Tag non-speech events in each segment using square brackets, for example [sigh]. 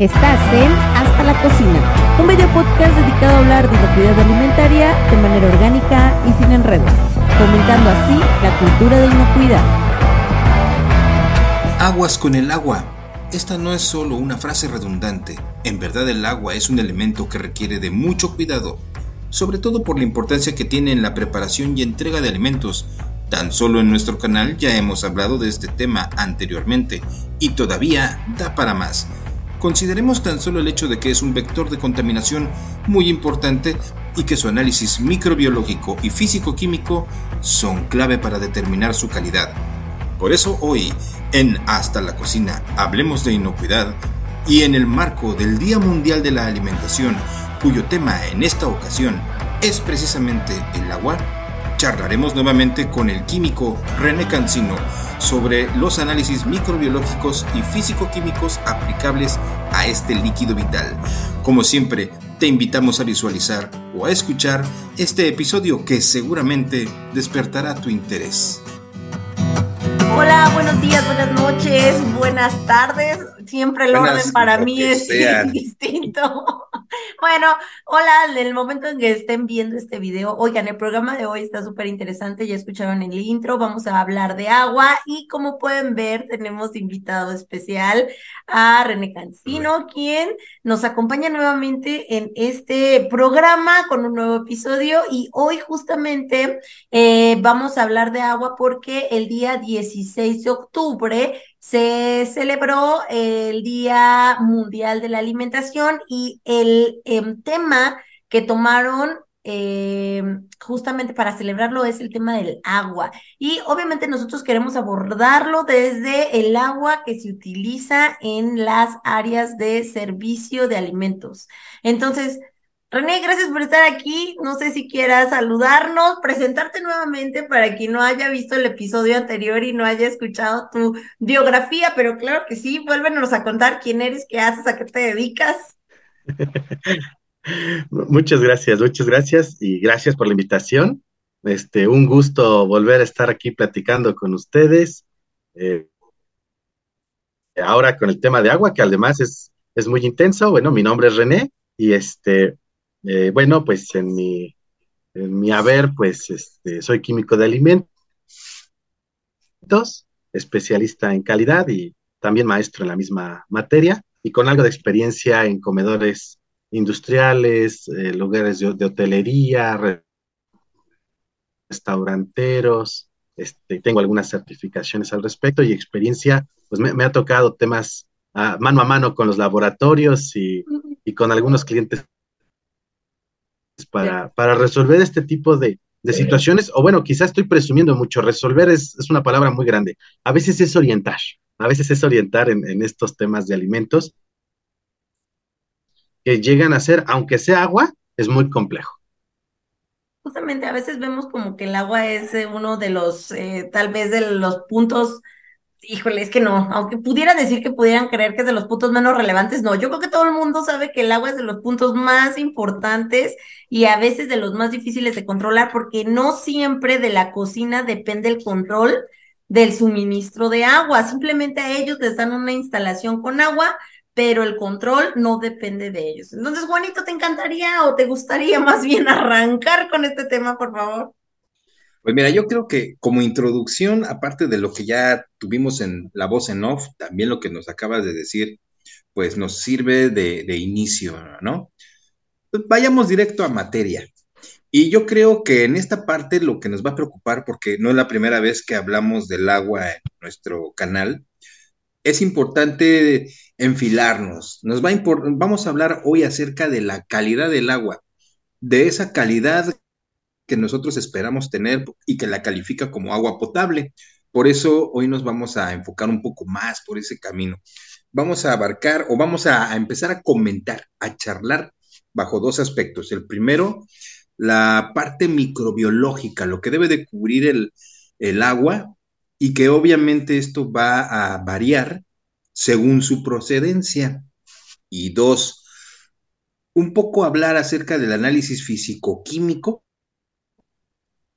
Estás en Hasta la Cocina, un video podcast dedicado a hablar de inocuidad alimentaria de manera orgánica y sin enredos, fomentando así la cultura de inocuidad. Aguas con el agua. Esta no es solo una frase redundante. En verdad el agua es un elemento que requiere de mucho cuidado, sobre todo por la importancia que tiene en la preparación y entrega de alimentos. Tan solo en nuestro canal ya hemos hablado de este tema anteriormente y todavía da para más. Consideremos tan solo el hecho de que es un vector de contaminación muy importante y que su análisis microbiológico y físico-químico son clave para determinar su calidad. Por eso hoy, en Hasta la Cocina, hablemos de inocuidad y en el marco del Día Mundial de la Alimentación, cuyo tema en esta ocasión es precisamente el agua, charlaremos nuevamente con el químico René Cancino sobre los análisis microbiológicos y físico-químicos aplicables a este líquido vital. Como siempre, te invitamos a visualizar o a escuchar este episodio que seguramente despertará tu interés. Hola, buenos días, buenas noches, buenas tardes. Siempre el orden para mí es [laughs] distinto. [laughs] Bueno, hola, en el momento en que estén viendo este video, oigan, el programa de hoy está súper interesante, ya escucharon el intro, vamos a hablar de agua y como pueden ver, tenemos invitado especial a René Cancino, quien nos acompaña nuevamente en este programa con un nuevo episodio y hoy justamente eh, vamos a hablar de agua porque el día 16 de octubre se celebró el Día Mundial de la Alimentación y el em, tema que tomaron em, justamente para celebrarlo es el tema del agua. Y obviamente nosotros queremos abordarlo desde el agua que se utiliza en las áreas de servicio de alimentos. Entonces, René, gracias por estar aquí. No sé si quieras saludarnos, presentarte nuevamente para quien no haya visto el episodio anterior y no haya escuchado tu biografía, pero claro que sí, vuélvenos a contar quién eres, qué haces, a qué te dedicas. [laughs] muchas gracias, muchas gracias y gracias por la invitación. Este, un gusto volver a estar aquí platicando con ustedes. Eh, ahora con el tema de agua, que además es, es muy intenso. Bueno, mi nombre es René y este, eh, bueno, pues en mi, en mi haber, pues este, soy químico de alimentos, especialista en calidad y también maestro en la misma materia y con algo de experiencia en comedores industriales, eh, lugares de, hotelería, restauranteros, este, tengo algunas certificaciones al respecto y experiencia, pues me, ha tocado temas ah, mano a mano con los laboratorios y, y con algunos clientes para, para resolver este tipo de, situaciones, o bueno, quizás estoy presumiendo mucho, resolver es, una palabra muy grande. A veces es orientar, a veces es orientar en, estos temas de alimentos que llegan a ser, aunque sea agua, es muy complejo. Justamente a veces vemos como que el agua es eh, uno de los, eh, tal vez de los puntos Híjole, es que no, aunque pudiera decir que pudieran creer que es de los puntos menos relevantes, no, yo creo que todo el mundo sabe que el agua es de los puntos más importantes y a veces de los más difíciles de controlar porque no siempre de la cocina depende el control del suministro de agua, simplemente a ellos les dan una instalación con agua, pero el control no depende de ellos. Entonces, Juanito, ¿te encantaría o te gustaría [laughs] más bien arrancar con este tema, por favor? Pues mira, yo creo que como introducción, aparte de lo que ya tuvimos en la voz en off, también lo que nos acabas de decir, pues nos sirve de, inicio, ¿no? Pues vayamos directo a materia. Y yo creo que en esta parte lo que nos va a preocupar, porque no es la primera vez que hablamos del agua en nuestro canal, es importante enfilarnos. Nos va a vamos a hablar hoy acerca de la calidad del agua, de esa calidad que nosotros esperamos tener y que la califica como agua potable. Por eso hoy nos vamos a enfocar un poco más por ese camino. Vamos a abarcar o vamos a, empezar a comentar, a charlar bajo dos aspectos. El primero, la parte microbiológica, lo que debe de cubrir el, el agua y que obviamente esto va a variar según su procedencia. Y dos, un poco hablar acerca del análisis físico-químico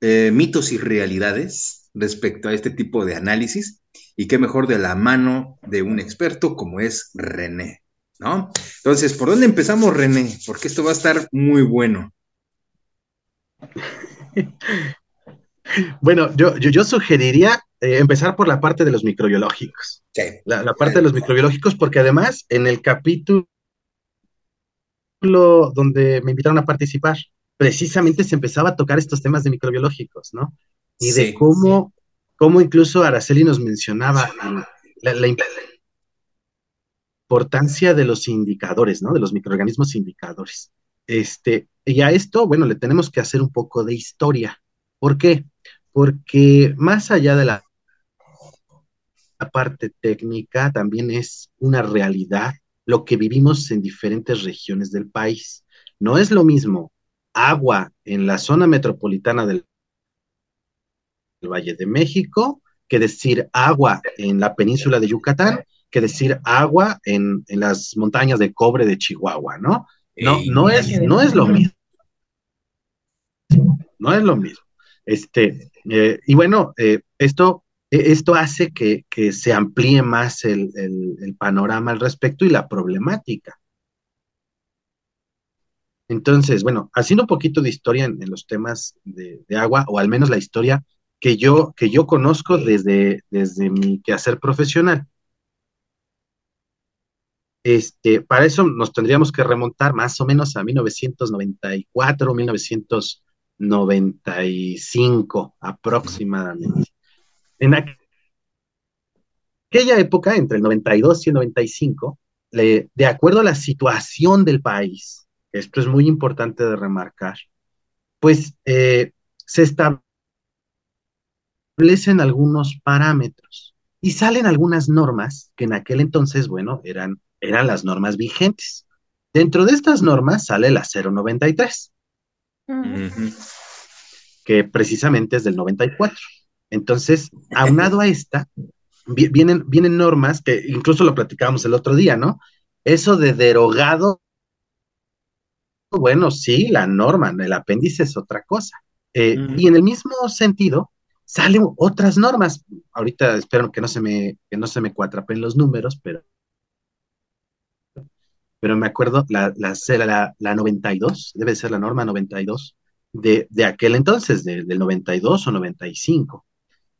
eh, mitos y realidades respecto a este tipo de análisis y qué mejor de la mano de un experto como es René. ¿no? Entonces, ¿por dónde empezamos, René? Porque esto va a estar muy bueno. bueno, yo, yo, sugeriría eh, empezar por la parte de los microbiológicos. Sí. La, parte de los microbiológicos, porque además en el capítulo donde me invitaron a participar, precisamente se empezaba a tocar estos temas de microbiológicos, ¿no? Y de cómo, cómo incluso Araceli nos mencionaba la, la, importancia de los indicadores, ¿no? De los microorganismos indicadores. Este, y a esto, bueno, le tenemos que hacer un poco de historia. ¿Por qué? Porque más allá de la, la parte técnica, también es una realidad lo que vivimos en diferentes regiones del país. No es lo mismo agua en la zona metropolitana del Valle de México que decir agua en la península de Yucatán que decir agua en, las montañas de cobre de Chihuahua, ¿no? No, no, es, no es lo mismo. No es lo mismo. Este, eh, y bueno, eh, esto, e, esto hace que, se amplíe más el, panorama al respecto y la problemática. Entonces, bueno, haciendo un poquito de historia en, los temas de, agua, o al menos la historia que yo, que yo conozco desde, desde mi quehacer profesional. Este, para eso nos tendríamos que remontar más o menos a 1994, 1995 aproximadamente. En aquella época, entre el 92 y el 95, de acuerdo a la situación del país, esto es muy importante de remarcar, pues eh, se establecen algunos parámetros y salen algunas normas que en aquel entonces, bueno, eran eran las normas vigentes. Dentro de estas normas sale la 093, que precisamente es del 94. Entonces, aunado a esta, vienen, vienen normas que incluso lo platicábamos el otro día, ¿no? Eso de derogado, bueno, sí, la norma, el apéndice es otra cosa. Eh, y en el mismo sentido, salen otras normas. Ahorita espero que no se me, que no se me cuatrapen los números, pero pero me acuerdo, la, la, la, la 92, debe ser la norma 92, de, de aquel entonces, del 92 o 95.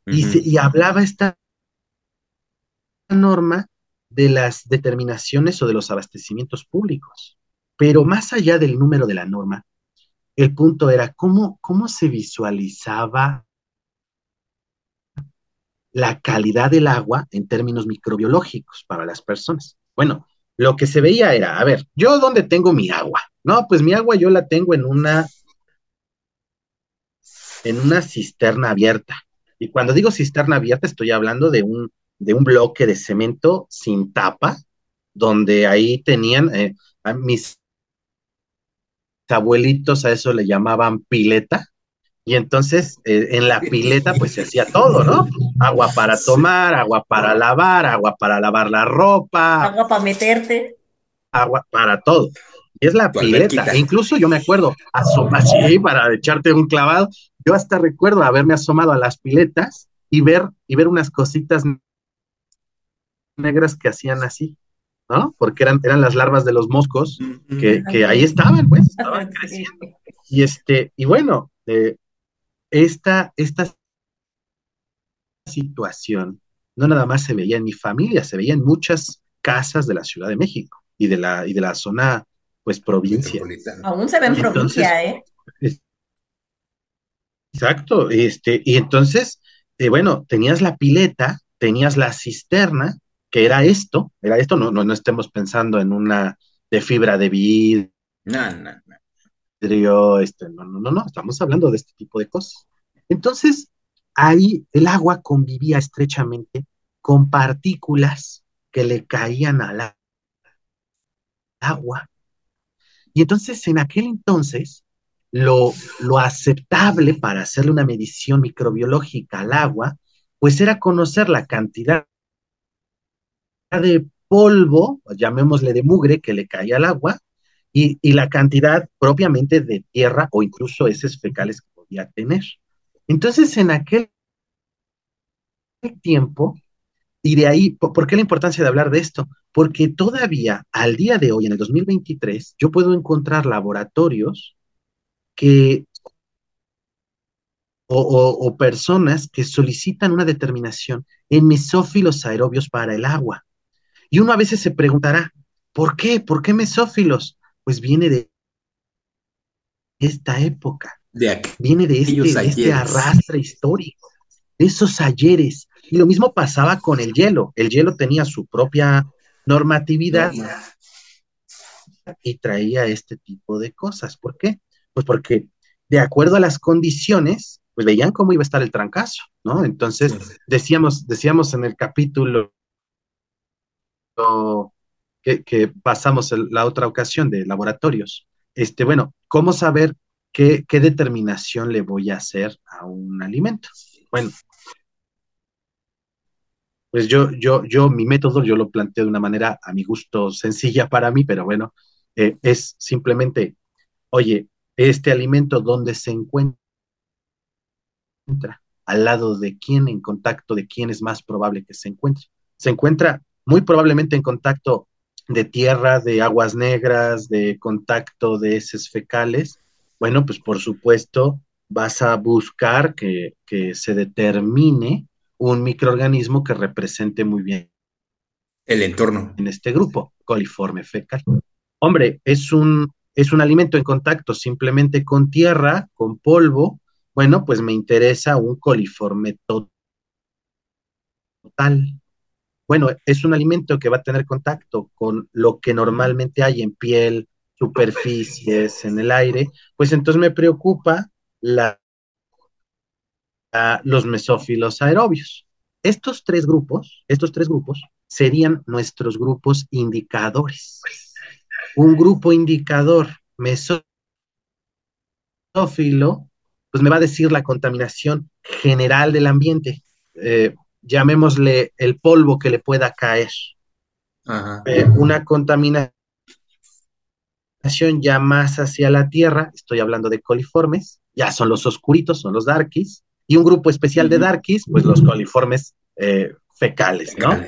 y, y hablaba esta norma de las determinaciones o de los abastecimientos públicos. Pero más allá del número de la norma, el punto era cómo, cómo se visualizaba la calidad del agua en términos microbiológicos para las personas. Bueno, lo que se veía era, a ver, ¿yo dónde tengo mi agua? No, pues mi agua yo la tengo en una, en una cisterna abierta. Y cuando digo cisterna abierta, estoy hablando de un, de un bloque de cemento sin tapa, donde ahí tenían eh, mis abuelitos a eso le llamaban pileta, y entonces eh, en la pileta pues se hacía todo, ¿no? Agua para tomar, agua para lavar, agua para lavar la ropa. Agua para meterte. Agua para todo. Y es la pileta. E incluso yo me acuerdo, asomar para echarte un clavado. Yo hasta recuerdo haberme asomado a las piletas y ver, y ver unas cositas negras que hacían así, ¿no? Porque eran, eran las larvas de los moscos que, que ahí estaban, pues, estaban [laughs] creciendo. Y este, y bueno, eh, esta, esta situación no nada más se veía en mi familia, se veía en muchas casas de la Ciudad de México y de la, y de la zona, pues, provincia. Aún se ve en provincia, ¿eh? exacto, este, y entonces, eh, bueno, tenías la pileta, tenías la cisterna, que era esto, era esto, no, no, no estemos pensando en una de fibra de vidrio, no, no, no este, no, no, no, no, estamos hablando de este tipo de cosas. Entonces, ahí el agua convivía estrechamente con partículas que le caían al agua. Y entonces, en aquel entonces, lo, lo aceptable para hacerle una medición microbiológica al agua, pues era conocer la cantidad de polvo, llamémosle de mugre, que le caía al agua, y, la cantidad propiamente de tierra o incluso heces fecales que podía tener. Entonces, en aquel tiempo, Y de ahí, ¿por qué la importancia de hablar de esto? Porque todavía al día de hoy, en el 2023, yo puedo encontrar laboratorios que o, personas que solicitan una determinación en mesófilos aerobios para el agua. Y uno a veces se preguntará, ¿por qué? ¿Por qué mesófilos? Pues viene de esta época. De viene de este, de este arrastre histórico, de esos ayeres. Y lo mismo pasaba con el hielo. El hielo tenía su propia normatividad y traía este tipo de cosas. ¿Por qué? Pues porque de acuerdo a las condiciones, pues veían cómo iba a estar el trancazo, ¿no? Entonces, decíamos, decíamos en el capítulo que, pasamos la otra ocasión de laboratorios, este, bueno, ¿cómo saber qué, qué determinación le voy a hacer a un alimento? Bueno, pues yo, yo, yo, mi método, yo lo planteo de una manera a mi gusto sencilla para mí, pero bueno, eh, es simplemente, oye, este alimento, ¿dónde se encuentra? al lado de quién, en contacto de quién es más probable que se encuentre. Se encuentra muy probablemente en contacto de tierra, de aguas negras, de contacto de heces fecales. Bueno, pues por supuesto vas a buscar que, que se determine un microorganismo que represente muy bien el entorno en este grupo, coliforme fecal. Hombre, es un, es un alimento en contacto simplemente con tierra, con polvo, bueno, pues me interesa un coliforme total. Bueno, es un alimento que va a tener contacto con lo que normalmente hay en piel, superficies, en el aire, pues entonces me preocupa la, los mesófilos aerobios. Estos tres grupos, estos tres grupos serían nuestros grupos indicadores. Un grupo indicador mesófilo pues me va a decir la contaminación general del ambiente. Eh, llamémosle el polvo que le pueda caer. Eh, una contaminación ya más hacia la tierra, estoy hablando de coliformes, ya son los oscuritos, son los darkies, y un grupo especial de darkies, pues los coliformes eh, fecales, ¿no?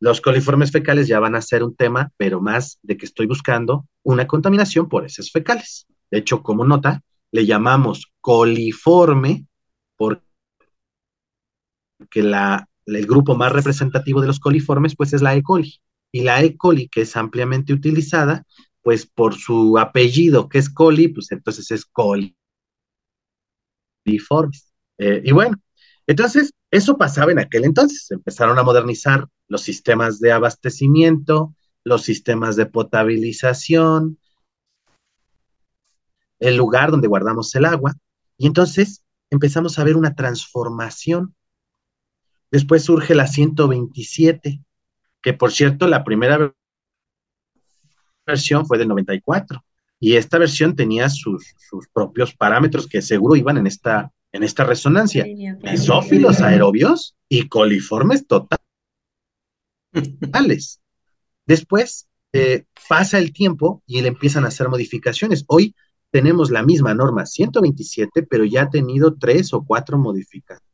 Los coliformes fecales ya van a ser un tema, pero más de que estoy buscando una contaminación por heces fecales. De hecho, como nota, le llamamos coliforme porque la, el grupo más representativo de los coliformes pues es la E. coli. Y la E. coli, que es ampliamente utilizada, pues por su apellido que es coli, pues entonces es coliformes. Eh, y bueno, entonces eso pasaba en aquel entonces. Empezaron a modernizar los sistemas de abastecimiento, los sistemas de potabilización, el lugar donde guardamos el agua, y entonces empezamos a ver una transformación. Después surge la 127, que por cierto, la primera versión fue del 94, y esta versión tenía sus, propios parámetros que seguro iban en esta, en esta resonancia. Mesófilos aerobios y coliformes totales. Después eh, pasa el tiempo y le empiezan a hacer modificaciones. Hoy tenemos la misma norma 127, pero ya ha tenido tres o cuatro modificaciones.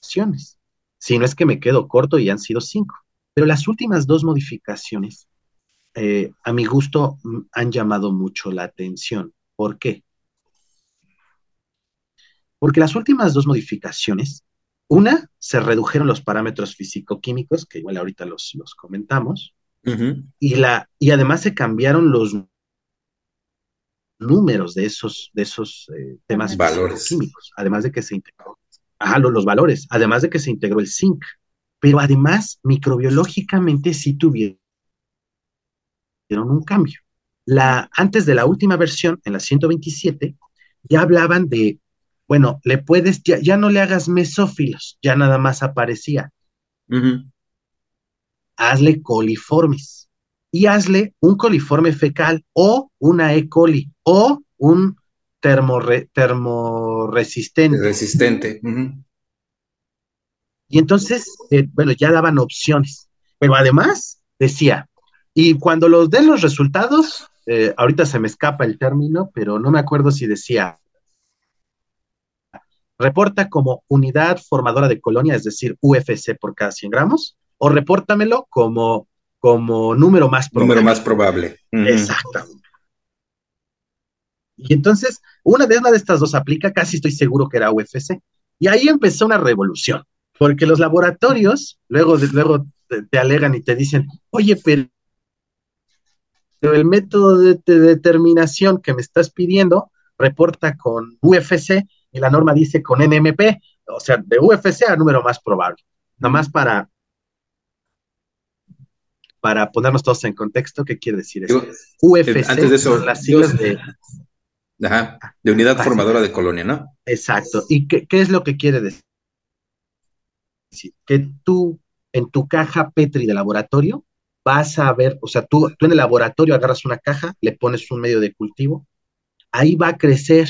Si no es que me quedo corto y han sido cinco. Pero las últimas dos modificaciones, eh, a mi gusto, mm, han llamado mucho la atención. ¿Por qué? Porque las últimas dos modificaciones, una, se redujeron los parámetros físico-químicos, que igual ahorita los, los comentamos, y, la, y además se cambiaron los números de esos, de esos eh, temas químicos, además de que se integró, ah, los, valores, además de que se integró el zinc, pero además microbiológicamente sí tuvieron un cambio. La, antes de la última versión, en la 127, ya hablaban de, bueno, le puedes, ya, no le hagas mesófilos, ya nada más aparecía. Hazle coliformes y hazle un coliforme fecal o una E. coli o un termoresistente. Resistente. Y entonces, eh, bueno, ya daban opciones. Pero además decía, y cuando los den los resultados, eh, ahorita se me escapa el término, pero no me acuerdo si decía, reporta como unidad formadora de colonia, es decir, UFC por cada 100 gramos, o repórtamelo como, como número más probable. Número más probable. Exactamente. Y entonces, una de, una de estas dos aplica, casi estoy seguro que era UFC. Y ahí empezó una revolución, porque los laboratorios luego, luego te, alegan y te dicen, oye, pero el método de, determinación que me estás pidiendo reporta con UFC y la norma dice con NMP, o sea, de UFC a número más probable. Nada más para, para ponernos todos en contexto, ¿qué quiere decir eso? UFC antes de eso, son las siglas de... Ajá, de unidad formadora de colonia, ¿no? Exacto. ¿Y qué, qué es lo que quiere decir? Que tú, en tu caja Petri de laboratorio, vas a ver, o sea, tú, tú en el laboratorio agarras una caja, le pones un medio de cultivo, ahí va a crecer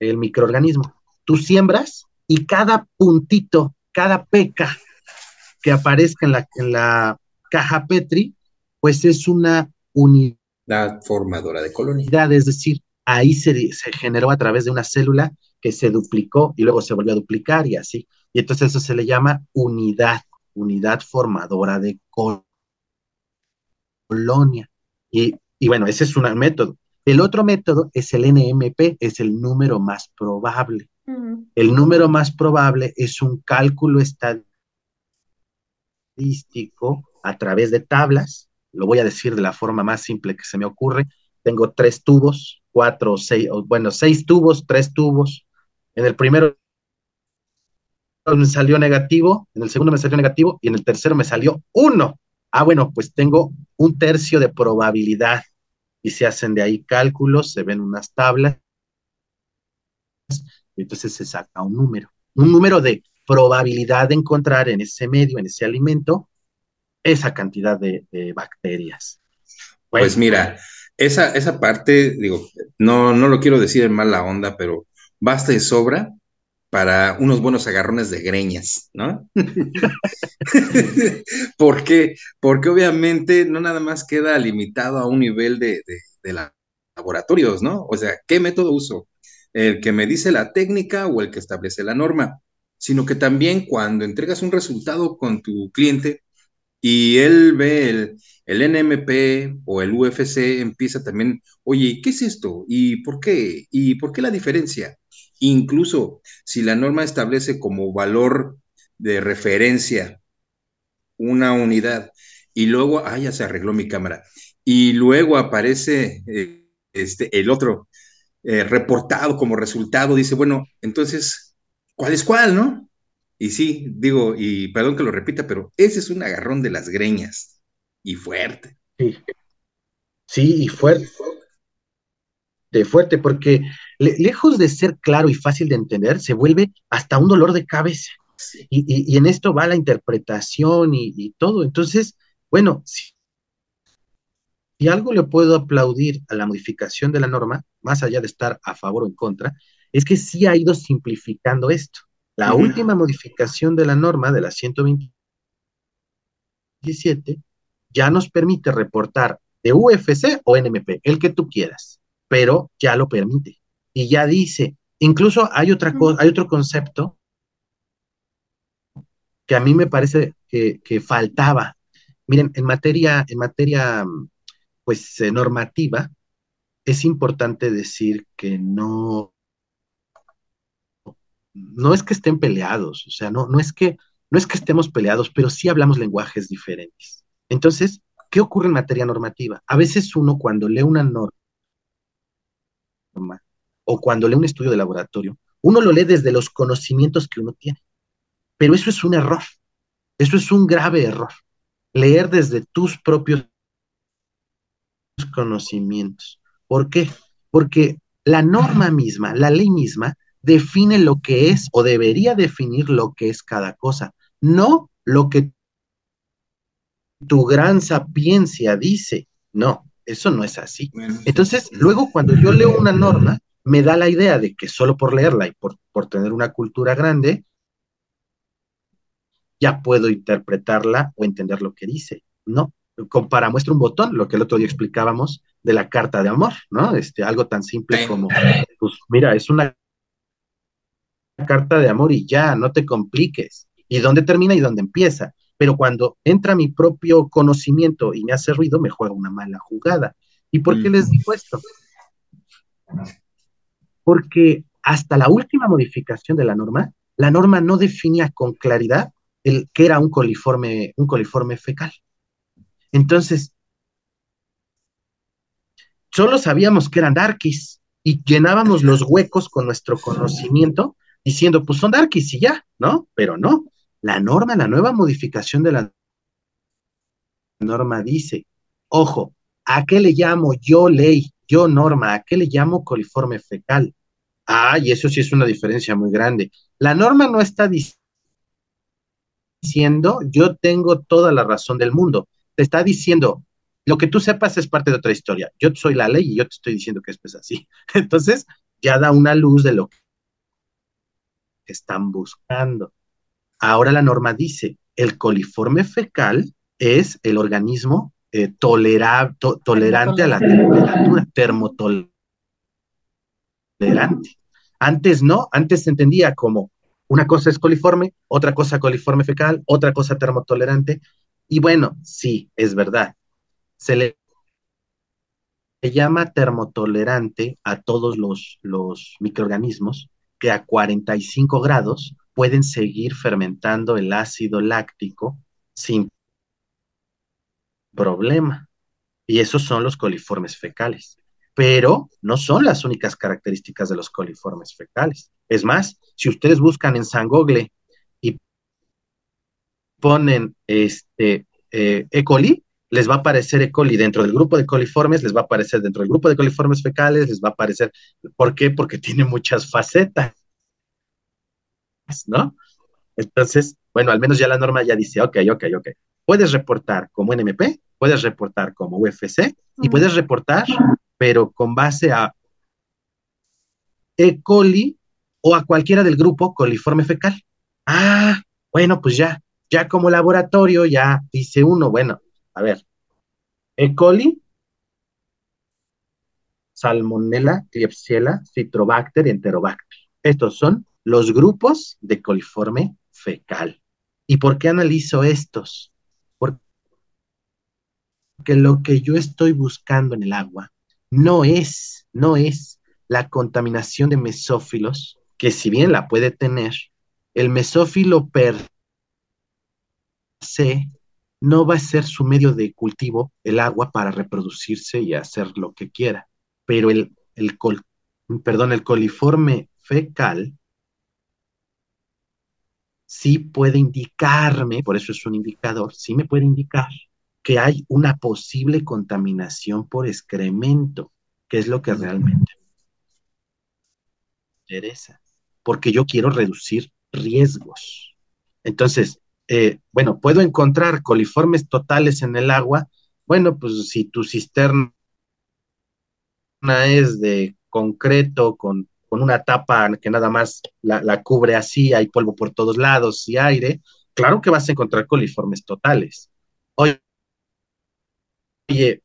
el microorganismo. Tú siembras y cada puntito, cada peca que aparezca en la, en la caja Petri, pues es una unidad formadora de colonia. Es decir, ahí se, se, generó a través de una célula que se duplicó y luego se volvió a duplicar y así. Y entonces eso se le llama unidad, unidad formadora de colonia. Y, y bueno, ese es un método. El otro método es el NMP, es el número más probable. El número más probable es un cálculo estadístico a través de tablas. Lo voy a decir de la forma más simple que se me ocurre. Tengo tres tubos, cuatro, seis, bueno, seis tubos, tres tubos. En el primero me salió negativo, en el segundo me salió negativo y en el tercero me salió uno. Ah, bueno, pues tengo un tercio de probabilidad y se hacen de ahí cálculos, se ven unas tablas, y entonces se saca un número, un número de probabilidad de encontrar en ese medio, en ese alimento, esa cantidad de, bacterias. pues mira, esa, esa parte, digo, no, no lo quiero decir en mala onda, pero basta y sobra para unos buenos agarrones de greñas, ¿no? [laughs] ¿Por qué? Porque obviamente no nada más queda limitado a un nivel de, laboratorios, ¿no? O sea, ¿qué método uso? ¿El que me dice la técnica o el que establece la norma? Sino que también cuando entregas un resultado con tu cliente y él ve el, NMP o el UFC, empieza también, oye, ¿qué es esto? ¿Y por qué? ¿Y por qué la diferencia? Incluso si la norma establece como valor de referencia una unidad y luego, ah, ya se arregló mi cámara, y luego aparece eh, este, el otro eh, reportado como resultado, dice, bueno, entonces, ¿cuál es cuál, no? Y sí, digo, y perdón que lo repita, pero ese es un agarrón de las greñas y fuerte. Sí, sí y fuerte fuerte, porque lejos de ser claro y fácil de entender, se vuelve hasta un dolor de cabeza. Y, en esto va la interpretación y, todo. Entonces, bueno, si, algo le puedo aplaudir a la modificación de la norma, más allá de estar a favor o en contra, es que sí ha ido simplificando esto. La última modificación de la norma de la 127 ya nos permite reportar de UFC o NMP, el que tú quieras pero ya lo permite. Y ya dice, incluso hay otra cosa, hay otro concepto que a mí me parece que, faltaba. Miren, en materia, en materia pues eh, normativa, es importante decir que no, no es que estén peleados, o sea, no, no es que, no es que estemos peleados, pero sí hablamos lenguajes diferentes. Entonces, ¿qué ocurre en materia normativa? A veces uno cuando lee una norma o cuando lee un estudio de laboratorio, uno lo lee desde los conocimientos que uno tiene. Pero eso es un error. Eso es un grave error. Leer desde tus propios conocimientos. ¿Por qué? Porque la norma misma, la ley misma, define lo que es o debería definir lo que es cada cosa, no lo que tu gran sapiencia dice. No, eso no es así. Entonces, luego cuando yo leo una norma, me da la idea de que solo por leerla y por, tener una cultura grande, ya puedo interpretarla o entender lo que dice. No, para muestra un botón, lo que el otro día explicábamos de la carta de amor, ¿no? Este, algo tan simple como, pues mira, es una carta de amor y ya, no te compliques. ¿Y dónde termina y dónde empieza? Pero cuando entra mi propio conocimiento y me hace ruido, me juega una mala jugada. ¿Y por qué les digo esto? Porque hasta la última modificación de la norma, la norma no definía con claridad el que era un coliforme, un coliforme fecal. Entonces, solo sabíamos que eran darkies y llenábamos los huecos con nuestro conocimiento diciendo, pues son darkies y ya, ¿no? Pero no, la norma, la nueva modificación de la norma dice, ojo, ¿a qué le llamo yo ley, yo norma? ¿A qué le llamo coliforme fecal? Ah, y eso sí es una diferencia muy grande. La norma no está diciendo, yo tengo toda la razón del mundo. Te está diciendo, lo que tú sepas es parte de otra historia. Yo soy la ley y yo te estoy diciendo que es así. [laughs] Entonces, ya da una luz de lo que están buscando. Ahora la norma dice, el coliforme fecal es el organismo eh, tolerante a la temperatura, termotolerante. Antes no, antes se entendía como una cosa es coliforme, otra cosa coliforme fecal, otra cosa termotolerante. Y bueno, sí, es verdad. Se le llama termotolerante a todos los, los microorganismos a 45 grados pueden seguir fermentando el ácido láctico sin problema. Y esos son los coliformes fecales. Pero no son las únicas características de los coliformes fecales. Es más, si ustedes buscan en San Google y ponen este eh, E. coli, les va a aparecer E. coli dentro del grupo de coliformes, les va a aparecer dentro del grupo de coliformes fecales, les va a aparecer. ¿Por qué? Porque tiene muchas facetas. ¿No? Entonces, bueno, al menos ya la norma ya dice, ok, ok, ok. Puedes reportar como NMP, puedes reportar como UFC y puedes reportar, pero con base a E. coli o a cualquiera del grupo coliforme fecal. Ah, bueno, pues ya, ya como laboratorio, ya dice uno, bueno, a ver, E. coli, Salmonella, Klebsiella, Citrobacter y Enterobacter. Estos son los grupos de coliforme fecal. ¿Y por qué analizo estos? Porque lo que yo estoy buscando en el agua no es, no es la contaminación de mesófilos, que si bien la puede tener, el mesófilo per se no va a ser su medio de cultivo el agua para reproducirse y hacer lo que quiera. Pero el, el perdón, el coliforme fecal sí puede indicarme, por eso es un indicador, sí me puede indicar que hay una posible contaminación por excremento, que es lo que realmente me interesa, porque yo quiero reducir riesgos. Entonces, eh, bueno, puedo encontrar coliformes totales en el agua. Bueno, pues si tu cisterna es de concreto con, una tapa que nada más la, la, cubre así, hay polvo por todos lados y aire, claro que vas a encontrar coliformes totales. Oye,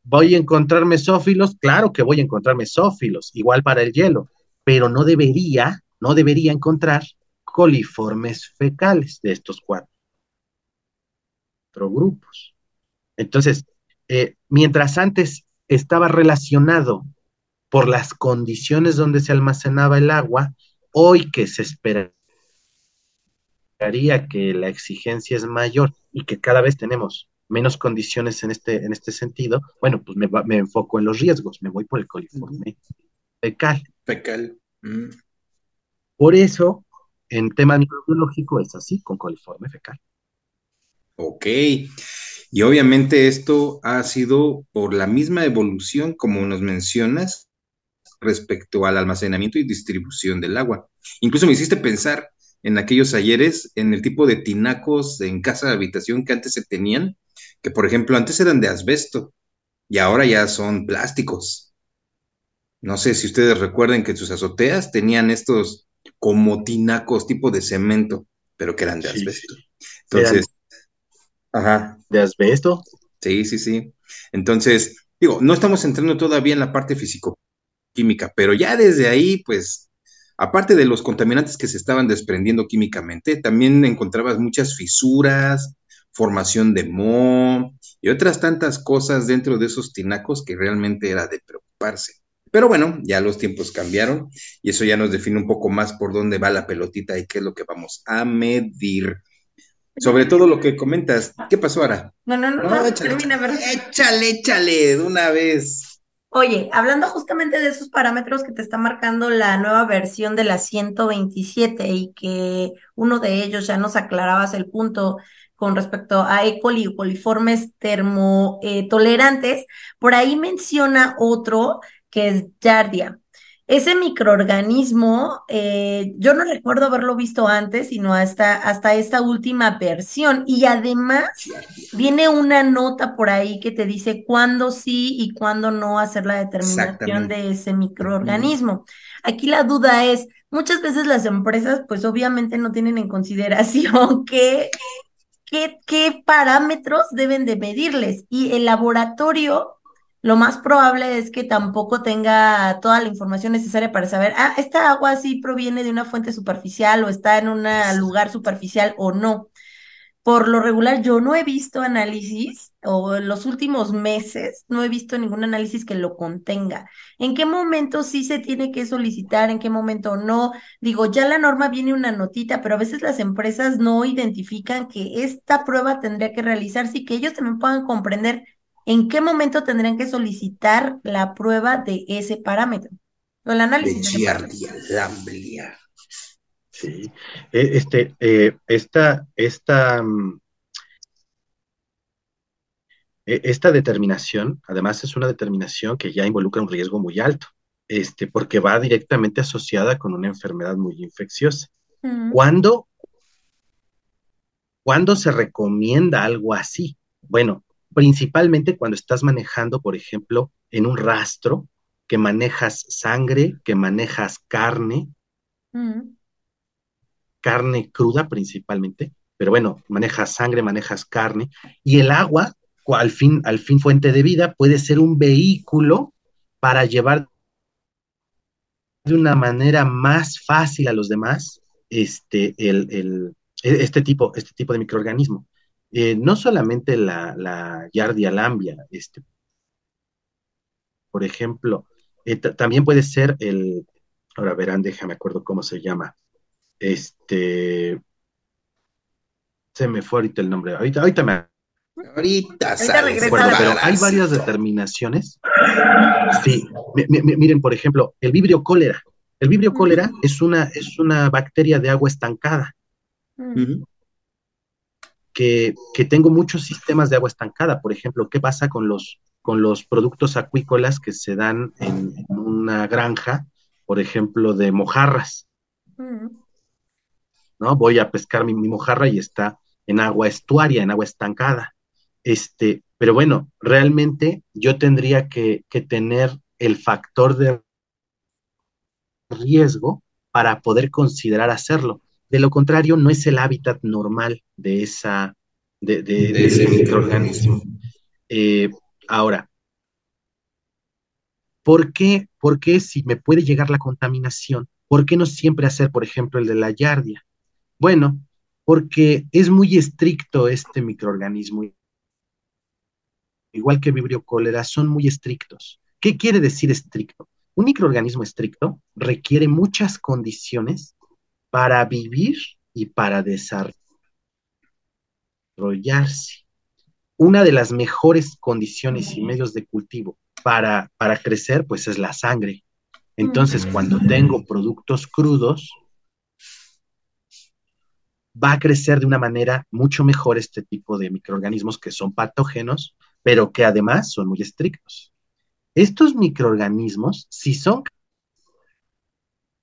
¿voy a encontrar mesófilos? Claro que voy a encontrar mesófilos, igual para el hielo, pero no debería, no debería encontrar coliformes fecales de estos cuatro grupos. Entonces, eh, mientras antes estaba relacionado por las condiciones donde se almacenaba el agua, hoy que se esperaría que la exigencia es mayor y que cada vez tenemos menos condiciones en este, en este sentido, bueno, pues me, enfoco en los riesgos, me voy por el coliforme fecal. Fecal. Mm. Por eso, en tema microbiológico es así, con coliforme fecal. Ok. Y obviamente esto ha sido por la misma evolución, como nos mencionas, respecto al almacenamiento y distribución del agua. Incluso me hiciste pensar en aquellos ayeres, en el tipo de tinacos en casa de habitación que antes se tenían, que por ejemplo antes eran de asbesto y ahora ya son plásticos. No sé si ustedes recuerden que sus azoteas tenían estos como tinacos tipo de cemento, pero que eran de asbesto. Entonces, Ajá. ¿De asbesto? Sí, sí, sí. Entonces, digo, no estamos entrando todavía en la parte físico-química, pero ya desde ahí, pues, aparte de los contaminantes que se estaban desprendiendo químicamente, también encontrabas muchas fisuras, formación de moho y otras tantas cosas dentro de esos tinacos que realmente era de preocuparse. Pero bueno, ya los tiempos cambiaron y eso ya nos define un poco más por dónde va la pelotita y qué es lo que vamos a medir. Sobre todo lo que comentas. ¿Qué pasó ahora? No, no, no, no échale, échale, échale, de una vez. Oye, hablando justamente de esos parámetros que te está marcando la nueva versión de la 127 y que uno de ellos ya nos aclarabas el punto con respecto a E. coli y coliformes termotolerantes, por ahí menciona otro que es Yardia. Ese microorganismo, eh, yo no recuerdo haberlo visto antes, sino hasta, hasta esta última versión. Y además viene una nota por ahí que te dice cuándo sí y cuándo no hacer la determinación de ese microorganismo. Aquí la duda es, muchas veces las empresas pues obviamente no tienen en consideración [laughs] que, qué parámetros deben de medirles y el laboratorio lo más probable es que tampoco tenga toda la información necesaria para saber, ah, esta agua sí proviene de una fuente superficial o está en un lugar superficial o no. Por lo regular, yo no he visto análisis o en los últimos meses no he visto ningún análisis que lo contenga. ¿En qué momento sí se tiene que solicitar? ¿En qué momento no? Digo, ya la norma viene una notita, pero a veces las empresas no identifican que esta prueba tendría que realizarse y que ellos también puedan comprender ¿en qué momento tendrían que solicitar la prueba de ese parámetro? O el análisis. De Sí. Eh, este, eh, esta, esta, mm, e, esta determinación, además, es una determinación que ya involucra un riesgo muy alto, este, porque va directamente asociada con una enfermedad muy infecciosa. ¿Cuándo, ¿Cuándo se recomienda algo así? Bueno, principalmente cuando estás manejando, por ejemplo, en un rastro, que manejas sangre, que manejas carne, mm. carne cruda principalmente, pero bueno, manejas sangre, manejas carne, y el agua, al fin, al fin fuente de vida, puede ser un vehículo para llevar de una manera más fácil a los demás este, el, este, tipo, este tipo de microorganismo. Eh, no solamente la, la Yardia lambia, este, por ejemplo, eh, también puede ser el, ahora verán, déjame acuerdo cómo se llama, este, se me fue ahorita el nombre, ahorita, ahorita me... Ahorita, pero hay varias determinaciones. Sí, miren, por ejemplo, el vibrio cólera. El vibrio cólera es una, es una bacteria de agua estancada que, tengo muchos sistemas de agua estancada. Por ejemplo, ¿qué pasa con los, con los productos acuícolas que se dan en, una granja, por ejemplo, de mojarras? Mm. ¿No? Voy a pescar mi, mojarra y está en agua estuaria, en agua estancada. Este, pero bueno, realmente yo tendría que, que tener el factor de riesgo para poder considerar hacerlo. De lo contrario, no es el hábitat normal de, esa, de, ese microorganismo. Eh, ahora, ¿por qué, ¿por qué si me puede llegar la contaminación? ¿Por qué no siempre hacer, por ejemplo, el de la yardia? Bueno, porque es muy estricto este microorganismo. Igual que vibrio cólera, son muy estrictos. ¿Qué quiere decir estricto? Un microorganismo estricto requiere muchas condiciones para vivir y para desarrollarse. Una de las mejores condiciones y medios de cultivo para, para crecer, pues es la sangre. Entonces, cuando tengo productos crudos, va a crecer de una manera mucho mejor este tipo de microorganismos que son patógenos, pero que además son muy estrictos. Estos microorganismos, si son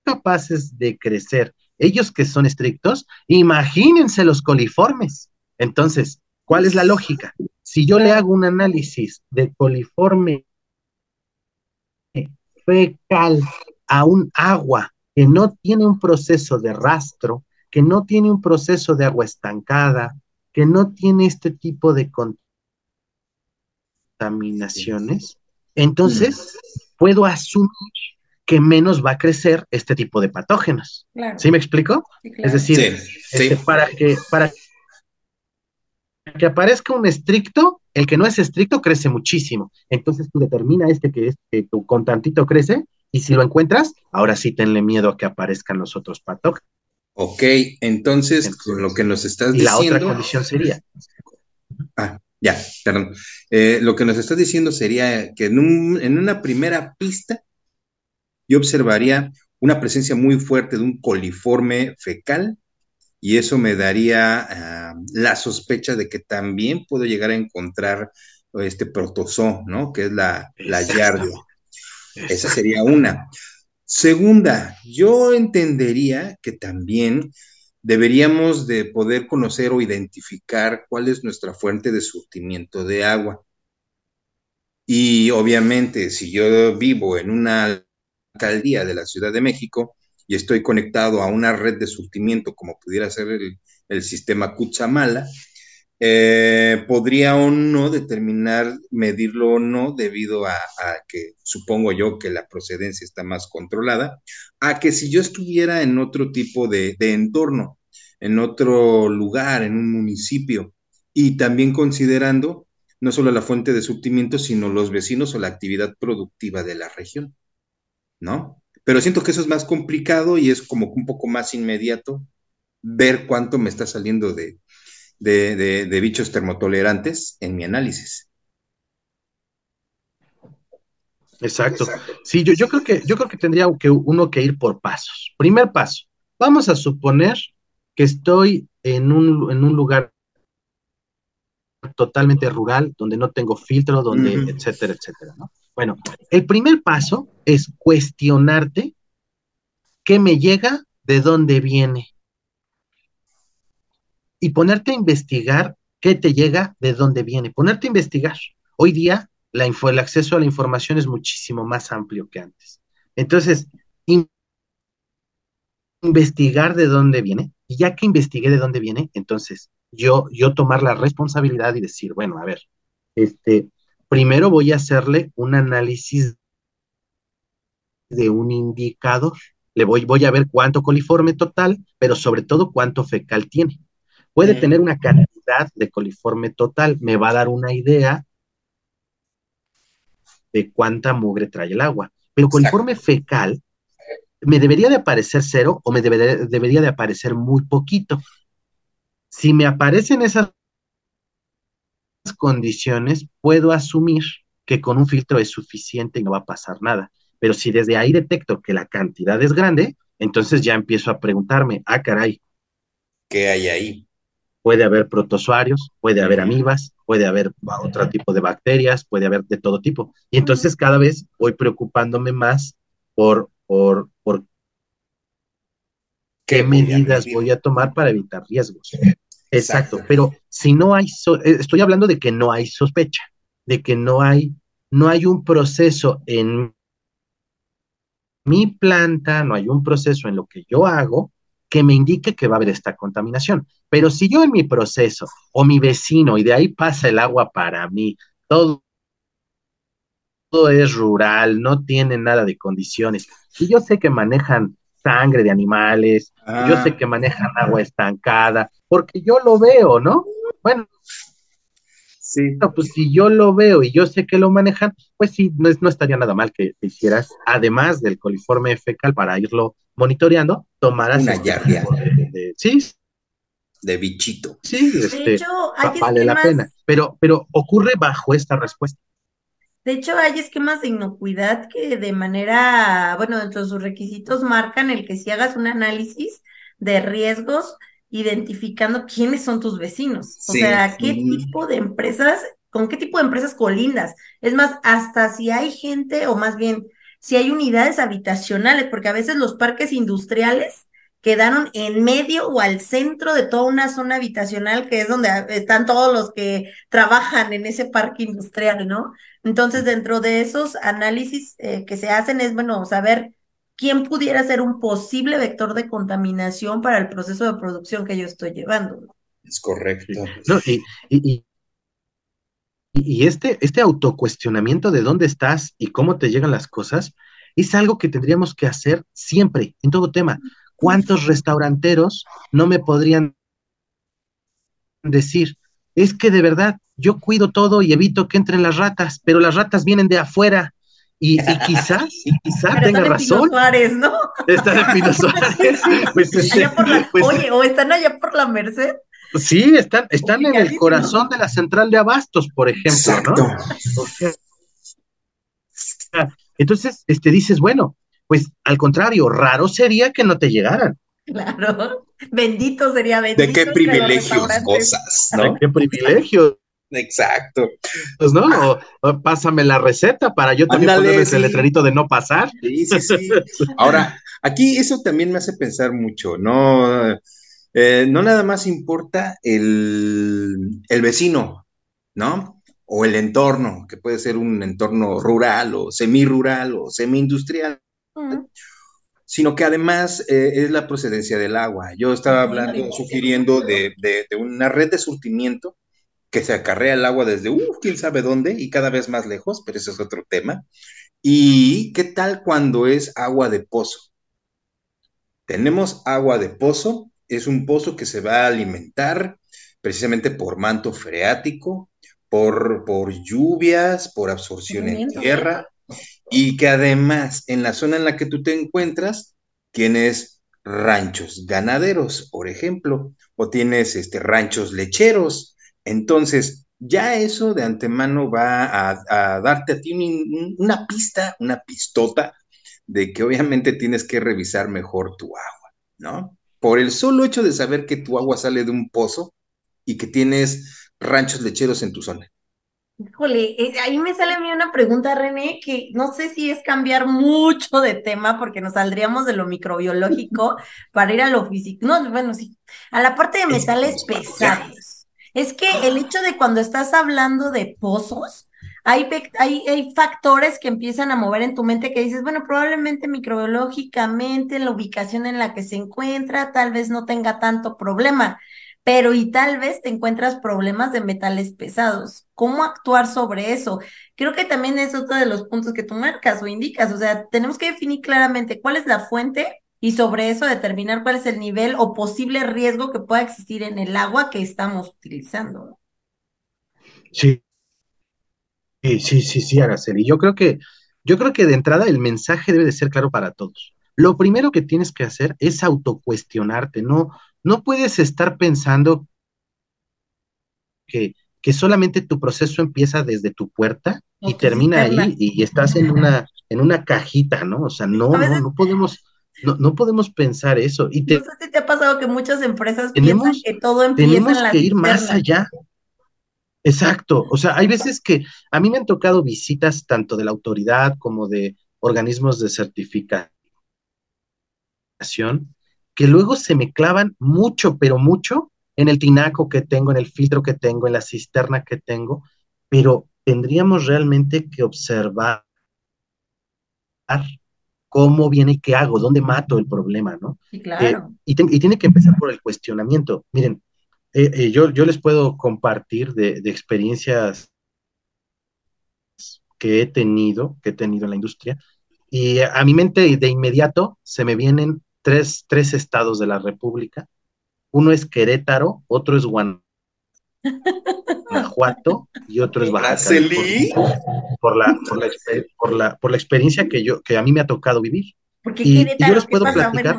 capaces de crecer ellos que son estrictos, imagínense los coliformes. Entonces, ¿cuál es la lógica? Si yo le hago un análisis de coliforme fecal a un agua que no tiene un proceso de rastro, que no tiene un proceso de agua estancada, que no tiene este tipo de contaminaciones, entonces puedo asumir que menos va a crecer este tipo de patógenos. ¿Sí me explico? Es decir, este, para que para que aparezca un estricto, el que no es estricto crece muchísimo. Entonces tú determina este que es que con tantito crece y si lo encuentras, ahora sí tenle miedo a que aparezcan los otros patógenos. Ok, entonces, lo que nos estás diciendo. Y la otra condición sería. Ah, ya, perdón. Eh, lo que nos estás diciendo sería que en, un, en una primera pista yo observaría una presencia muy fuerte de un coliforme fecal y eso me daría ah, la sospecha de que también puedo llegar a encontrar este protozoo, ¿no? Que es la, la yardia. Esa sería una. Segunda, yo entendería que también deberíamos de poder conocer o identificar cuál es nuestra fuente de surtimiento de agua. Y obviamente, si yo vivo en una alcaldía de la Ciudad de México y estoy conectado a una red de surtimiento como pudiera ser el, sistema Cuchamala, eh, podría o no determinar medirlo o no debido a, que supongo yo que la procedencia está más controlada, a que si yo estuviera en otro tipo de, de entorno, en otro lugar, en un municipio, y también considerando no solo la fuente de surtimiento, sino los vecinos o la actividad productiva de la región. ¿No? Pero siento que eso es más complicado y es como un poco más inmediato ver cuánto me está saliendo de, de, bichos termotolerantes en mi análisis. Exacto. Sí, yo, yo, creo que, yo creo que tendría que uno que ir por pasos. Primer paso, vamos a suponer que estoy en un, en un lugar totalmente rural, donde no tengo filtro, donde, etcétera, etcétera, ¿no? Bueno, el primer paso es cuestionarte qué me llega, de dónde viene. Y ponerte a investigar qué te llega, de dónde viene. Ponerte a investigar. Hoy día el acceso a la información es muchísimo más amplio que antes. Entonces, investigar de dónde viene. Y ya que investigué de dónde viene, entonces yo, yo tomar la responsabilidad y decir, bueno, a ver, este, primero voy a hacerle un análisis de un indicador. Le voy, voy a ver cuánto coliforme total, pero sobre todo cuánto fecal tiene. Puede tener una cantidad de coliforme total, me va a dar una idea de cuánta mugre trae el agua. Pero coliforme fecal, ¿me debería de aparecer cero o me debería, debería de aparecer muy poquito? Si me aparecen esas condiciones, puedo asumir que con un filtro es suficiente y no va a pasar nada. Pero si desde ahí detecto que la cantidad es grande, entonces ya empiezo a preguntarme, ah, caray. ¿Qué hay ahí? Puede haber protozoarios, puede haber amibas, puede haber otro tipo de bacterias, puede haber de todo tipo. Y entonces cada vez voy preocupándome más por, por, por qué medidas voy a tomar para evitar riesgos. Exacto, pero si no hay, eh, estoy hablando de que no hay sospecha, de que no hay, no hay un proceso en mi planta, no hay un proceso en lo que yo hago que me indique que va a haber esta contaminación. Pero si yo en mi proceso o mi vecino y de ahí pasa el agua para mí, todo, todo es rural, no tiene nada de condiciones, y yo sé que manejan sangre de animales, yo sé ah. que manejan agua estancada, porque yo lo veo, ¿no? Bueno, sí. pues si yo lo veo y yo sé que lo manejan, pues sí, no, no estaría nada mal que hicieras, además del coliforme fecal para irlo monitoreando, tomaras una yardia. De, sí. De bichito. Sí, este, vale la pena. Pero, pero ocurre bajo esta respuesta. De hecho, hay esquemas de inocuidad que de manera, bueno, dentro de sus requisitos marcan el que si hagas un análisis de riesgos identificando quiénes son tus vecinos. O sea, qué tipo de empresas, con qué tipo de empresas colindas. Es más, hasta si hay gente, o más bien, si hay unidades habitacionales, porque a veces los parques industriales quedaron en medio o al centro de toda una zona habitacional que es donde están todos los que trabajan en ese parque industrial, ¿no? Entonces, dentro de esos análisis eh, que se hacen es, bueno, saber quién pudiera ser un posible vector de contaminación para el proceso de producción que yo estoy llevando. Es correcto. No, y, y, y, este, este autocuestionamiento de dónde estás y cómo te llegan las cosas es algo que tendríamos que hacer siempre, en todo tema. ¿Cuántos restauranteros no me podrían decir, es que de verdad yo cuido todo y evito que entren las ratas, pero las ratas vienen de afuera? Y, quizás, y quizás tenga razón. Suárez, ¿no? Están en Pino [laughs] Suárez. Pues, este, pues, oye, o están allá por la Merced. Sí, están, están en el corazón de la central de abastos, por ejemplo, ¿no? entonces, este, dices, bueno, pues al contrario, raro sería que no te llegaran. Claro, bendito sería bendito. ¿De qué privilegios gozas? ¿no? ¿De qué privilegios? Exacto. Pues no, pásame la receta para yo también ponerle el letrerito de no pasar. Sí, sí, sí. Ahora, aquí eso también me hace pensar mucho, ¿no? Eh, no nada más importa el, vecino, ¿no? O el entorno, que puede ser un entorno rural o semi-rural o semi-industrial, sino que además eh, es la procedencia del agua. Yo estaba hablando, sugiriendo de, una red de surtimiento que se acarrea el agua desde, uh, quién sabe dónde y cada vez más lejos, pero eso es otro tema. ¿Y qué tal cuando es agua de pozo? Tenemos agua de pozo es un pozo que se va a alimentar precisamente por manto freático, por, por lluvias, por absorción en tierra, y que además en la zona en la que tú te encuentras tienes ranchos ganaderos, por ejemplo, o tienes este, ranchos lecheros. Entonces, ya eso de antemano va a, darte a ti una pista, una pistota de que obviamente tienes que revisar mejor tu agua, ¿no? por el solo hecho de saber que tu agua sale de un pozo y que tienes ranchos lecheros en tu zona. Híjole, eh, ahí me sale a mí una pregunta, René, que no sé si es cambiar mucho de tema porque nos saldríamos de lo microbiológico [laughs] para ir a lo físico. No, bueno, sí, a la parte de metales pesados. Es que el hecho de cuando estás hablando de pozos, hay, hay, factores que empiezan a mover en tu mente que dices, bueno, probablemente microbiológicamente, la ubicación en la que se encuentra, tal vez no tenga tanto problema, pero y tal vez te encuentras problemas de metales pesados. ¿Cómo actuar sobre eso? Creo que también es otro de los puntos que tú marcas o indicas, o sea, tenemos que definir claramente cuál es la fuente y sobre eso determinar cuál es el nivel o posible riesgo que pueda existir en el agua que estamos utilizando. Sí, Sí, sí, sí, sí, Araceli. Yo creo que, yo creo que de entrada el mensaje debe de ser claro para todos. Lo primero que tienes que hacer es autocuestionarte, no, no puedes estar pensando que, que solamente tu proceso empieza desde tu puerta y termina ahí y, estás en una, en una cajita, ¿no? O sea, no, no, no podemos, no, no, podemos pensar eso. Y te, no sé si te ha pasado que muchas empresas piensan que todo empieza tenemos que ir más allá. Exacto, o sea, hay veces que a mí me han tocado visitas tanto de la autoridad como de organismos de certificación que luego se me clavan mucho, pero mucho en el tinaco que tengo, en el filtro que tengo, en la cisterna que tengo, pero tendríamos realmente que observar cómo viene y qué hago, dónde mato el problema, ¿no? Sí, claro. Eh, y, y, tiene que empezar por el cuestionamiento. Miren, eh, eh, yo, yo, les puedo compartir de, experiencias que he tenido, que he tenido en la industria, y a mi mente de inmediato se me vienen tres, tres estados de la República. Uno es Querétaro, otro es Guanajuato y otro es Baja Por la, por, la, por, la, por la experiencia que, yo, que a mí me ha tocado vivir. Porque y, yo les puedo platicar.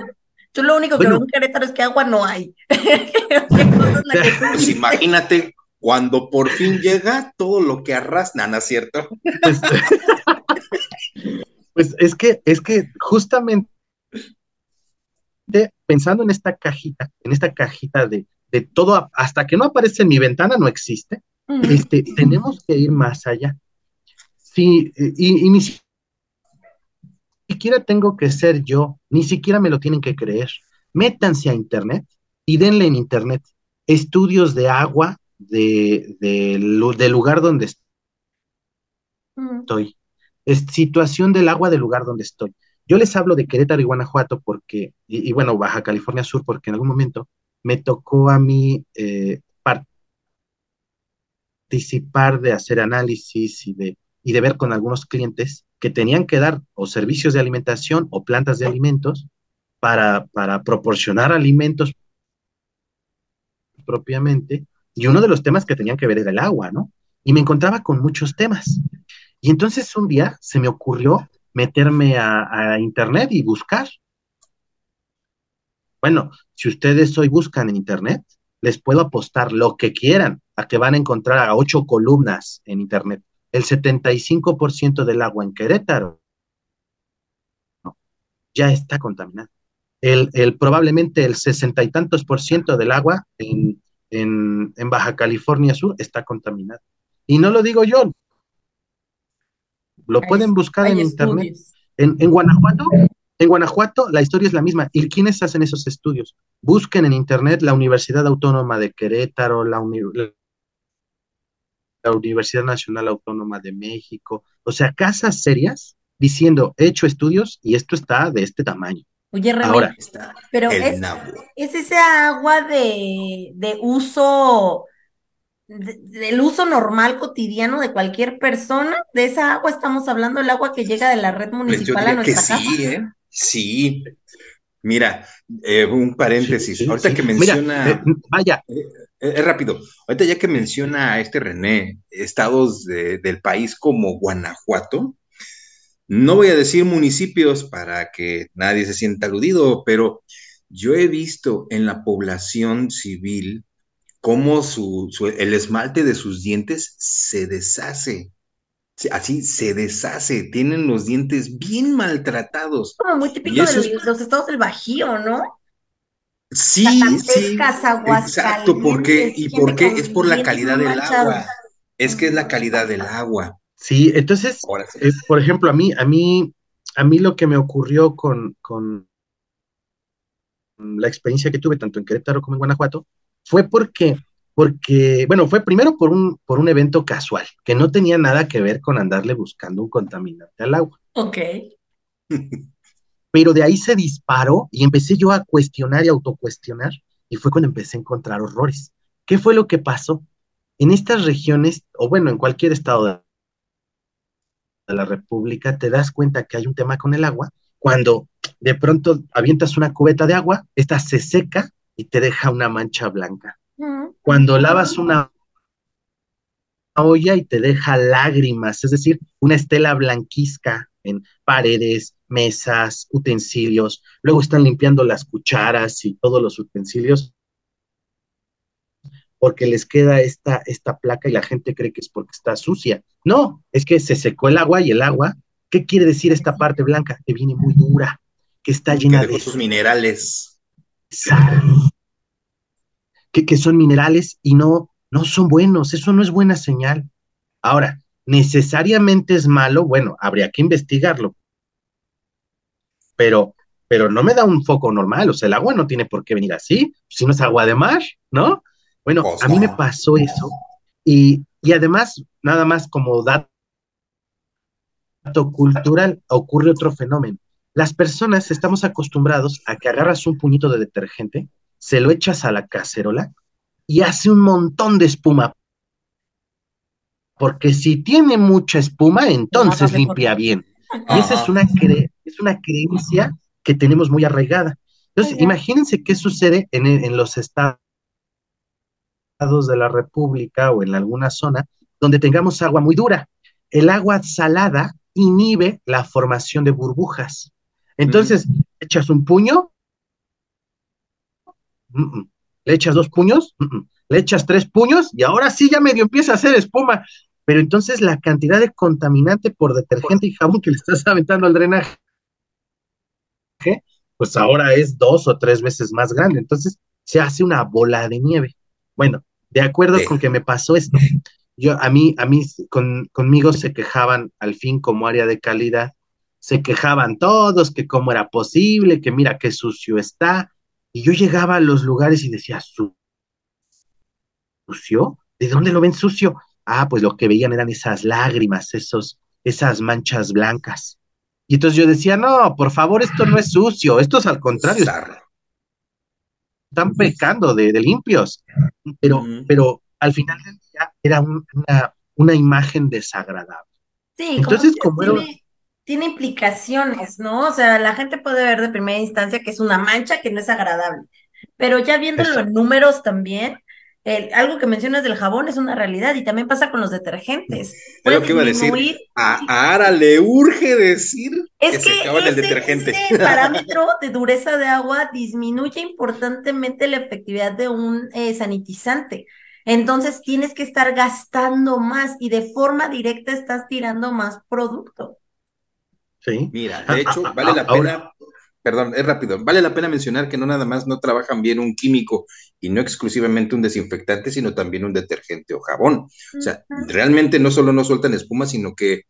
Yo lo único que veo en Querétaro es que agua no hay. [laughs] [laughs] pues imagínate cuando por fin llega todo lo que arrastra, ¿no es cierto? Pues, [laughs] pues, es que, es que justamente pensando en esta cajita, en esta cajita de, todo, hasta que no aparece en mi ventana, no existe, este, tenemos que ir más allá. Sí, y, y, ni siquiera tengo que ser yo, ni siquiera me lo tienen que creer. Métanse a internet y denle en internet estudios de agua de, del lugar donde estoy. Es situación del agua del lugar donde estoy. Yo les hablo de Querétaro y Guanajuato porque, y, bueno, Baja California Sur, porque en algún momento me tocó a mí eh, participar de hacer análisis y de, y de ver con algunos clientes que tenían que dar o servicios de alimentación o plantas de alimentos para, para proporcionar alimentos propiamente, y uno de los temas que tenían que ver era el agua, ¿no? Y me encontraba con muchos temas. Y entonces un día se me ocurrió meterme a, internet y buscar. Bueno, si ustedes hoy buscan en internet, les puedo apostar lo que quieran a que van a encontrar a ocho columnas en internet. El 75% del agua en Querétaro ya está contaminada. El, el, probablemente el sesenta y tantos por ciento del agua en, en, en Baja California Sur está contaminada. Y no lo digo yo, lo pueden buscar en internet. En, Guanajuato, en Guanajuato la historia es la misma. ¿Y quiénes hacen esos estudios? Busquen en internet la Universidad Autónoma de Querétaro, la, la Universidad Nacional Autónoma de México, o sea, casas serias diciendo, he hecho estudios y esto está de este tamaño. Oye, Ahora, pero es, es, esa agua de, de uso del uso normal cotidiano de cualquier persona, de esa agua estamos hablando, el agua que llega de la red pues municipal a nuestra que Sí, ¿eh? Sí. Mira, eh, un paréntesis. Ahorita que menciona. Eh, vaya. Eh, es rápido. Ahorita ya que menciona a este René, estados del país como Guanajuato, no voy a decir municipios para que nadie se sienta aludido, pero yo he visto en la población civil cómo su, el esmalte de sus dientes se deshace. Así se deshace, tienen los dientes bien maltratados. Como muy típico de los estados del Bajío, ¿no? Sí, sí, exacto, porque, ¿y por qué? Es por la calidad del agua. Es que es la calidad del agua. Sí, entonces, eh, por ejemplo, a mí, a mí, a mí lo que me ocurrió con, con la experiencia que tuve tanto en Querétaro como en Guanajuato fue porque, porque, bueno, fue primero por un, por un evento casual, que no tenía nada que ver con andarle buscando un contaminante al agua. Ok. [laughs] Pero de ahí se disparó y empecé yo a cuestionar y autocuestionar, y fue cuando empecé a encontrar horrores. ¿Qué fue lo que pasó? En estas regiones, o bueno, en cualquier estado de la República, te das cuenta que hay un tema con el agua, cuando de pronto avientas una cubeta de agua, esta se seca y te deja una mancha blanca. Cuando lavas una olla y te deja lágrimas, es decir, una estela blanquizca en paredes, mesas, utensilios, luego están limpiando las cucharas y todos los utensilios porque les queda esta, esta placa y la gente cree que es porque está sucia. No, es que se secó el agua y el agua, ¿qué quiere decir esta parte blanca? Que viene muy dura, que está llena de... sus minerales que, que, son minerales y no, no son buenos, eso no es buena señal. Ahora, necesariamente es malo, bueno, habría que investigarlo, pero, pero no me da un foco normal, o sea, el agua no tiene por qué venir así, si no es agua de mar, ¿no? Bueno, pues a mí me pasó eso. Y, y además, nada más como dato cultural, ocurre otro fenómeno. Las personas estamos acostumbrados a que agarras un puñito de detergente, se lo echas a la cacerola y hace un montón de espuma. Porque si tiene mucha espuma, entonces limpia bien. Y [laughs] esa es una, es una creencia que tenemos muy arraigada. Entonces, imagínense qué sucede en, en los estados de la República o en alguna zona donde tengamos agua muy dura. El agua salada inhibe la formación de burbujas. Entonces, echas un puño, le echas dos puños, le echas tres puños y ahora sí ya medio empieza a hacer espuma. Pero entonces la cantidad de contaminante por detergente y jabón que le estás aventando al drenaje, pues ahora es dos o tres veces más grande. Entonces se hace una bola de nieve. Bueno, de acuerdo con que me pasó esto, yo a mí, a mí conmigo se quejaban al fin como área de calidad se quejaban todos que cómo era posible, que mira qué sucio está. Y yo llegaba a los lugares y decía, ¿sucio? ¿De dónde lo ven sucio? Ah, pues lo que veían eran esas lágrimas, esos, esas manchas blancas. Y entonces yo decía, no, por favor, esto no es sucio, esto es al contrario. Están pecando de, limpios. Pero, pero al final del día era una, una, imagen desagradable. Sí, entonces como, era tiene implicaciones, ¿no? O sea, la gente puede ver de primera instancia que es una mancha que no es agradable, pero ya viéndolo en números también, algo que mencionas del jabón es una realidad y también pasa con los detergentes. Es lo que iba a decir. A, Ara le urge decir es que, se el detergente. Ese parámetro de dureza de agua disminuye importantemente la efectividad de un eh, sanitizante. Entonces tienes que estar gastando más y de forma directa estás tirando más producto. Sí. Mira, de hecho, [laughs] vale la pena perdón, es rápido, vale la pena mencionar que no nada más no trabajan bien un químico y no exclusivamente un desinfectante, sino también un detergente o jabón. O sea, realmente no solo no sueltan espuma, sino que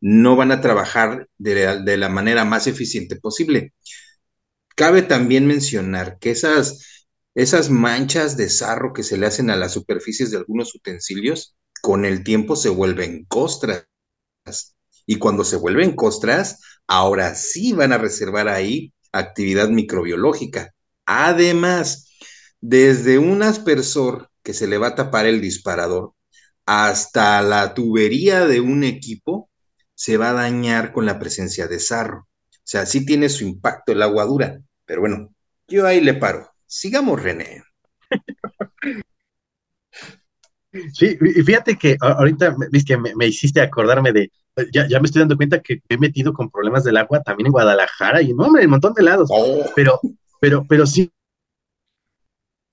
no van a trabajar de, la manera más eficiente posible. Cabe también mencionar que esas, esas manchas de sarro que se le hacen a las superficies de algunos utensilios, con el tiempo se vuelven costras. Y cuando se vuelven costras, ahora sí van a reservar ahí actividad microbiológica. Además, desde un aspersor que se le va a tapar el disparador hasta la tubería de un equipo se va a dañar con la presencia de sarro. O sea, sí tiene su impacto el agua dura, pero bueno, yo ahí le paro. Sigamos, René. Sí, y fíjate que ahorita me, hiciste acordarme de, ya, me estoy dando cuenta que me he metido con problemas del agua también en Guadalajara y no, hombre, un montón de lados. Oh. Pero, pero, pero sí,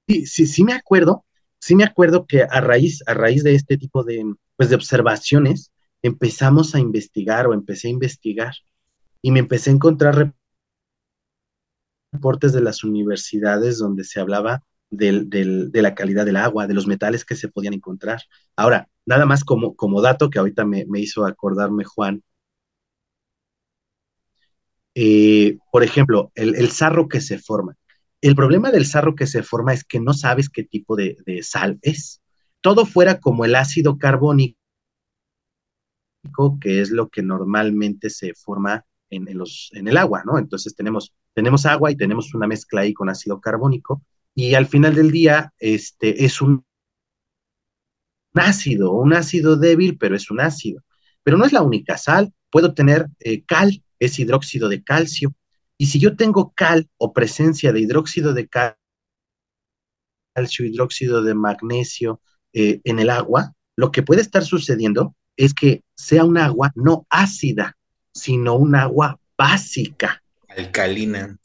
sí, sí, sí me acuerdo, sí me acuerdo que a raíz, a raíz de este tipo de, pues, de observaciones, empezamos a investigar o empecé a investigar y me empecé a encontrar reportes de las universidades donde se hablaba de la calidad del agua, de los metales que se podían encontrar. Ahora, nada más como, como dato que ahorita me, hizo acordarme Juan, eh, por ejemplo, el, el, sarro que se forma. El problema del sarro que se forma es que no sabes qué tipo de, sal es. Todo fuera como el ácido carbónico, que es lo que normalmente se forma en, los, en el agua, ¿no? Entonces tenemos, tenemos agua y tenemos una mezcla ahí con ácido carbónico y al final del día este, es un ácido, un ácido débil, pero es un ácido. Pero no es la única sal, puedo tener eh, cal, es hidróxido de calcio, y si yo tengo cal o presencia de hidróxido de calcio, hidróxido de magnesio eh, en el agua, lo que puede estar sucediendo es que sea un agua no ácida, sino un agua básica. Alcalina.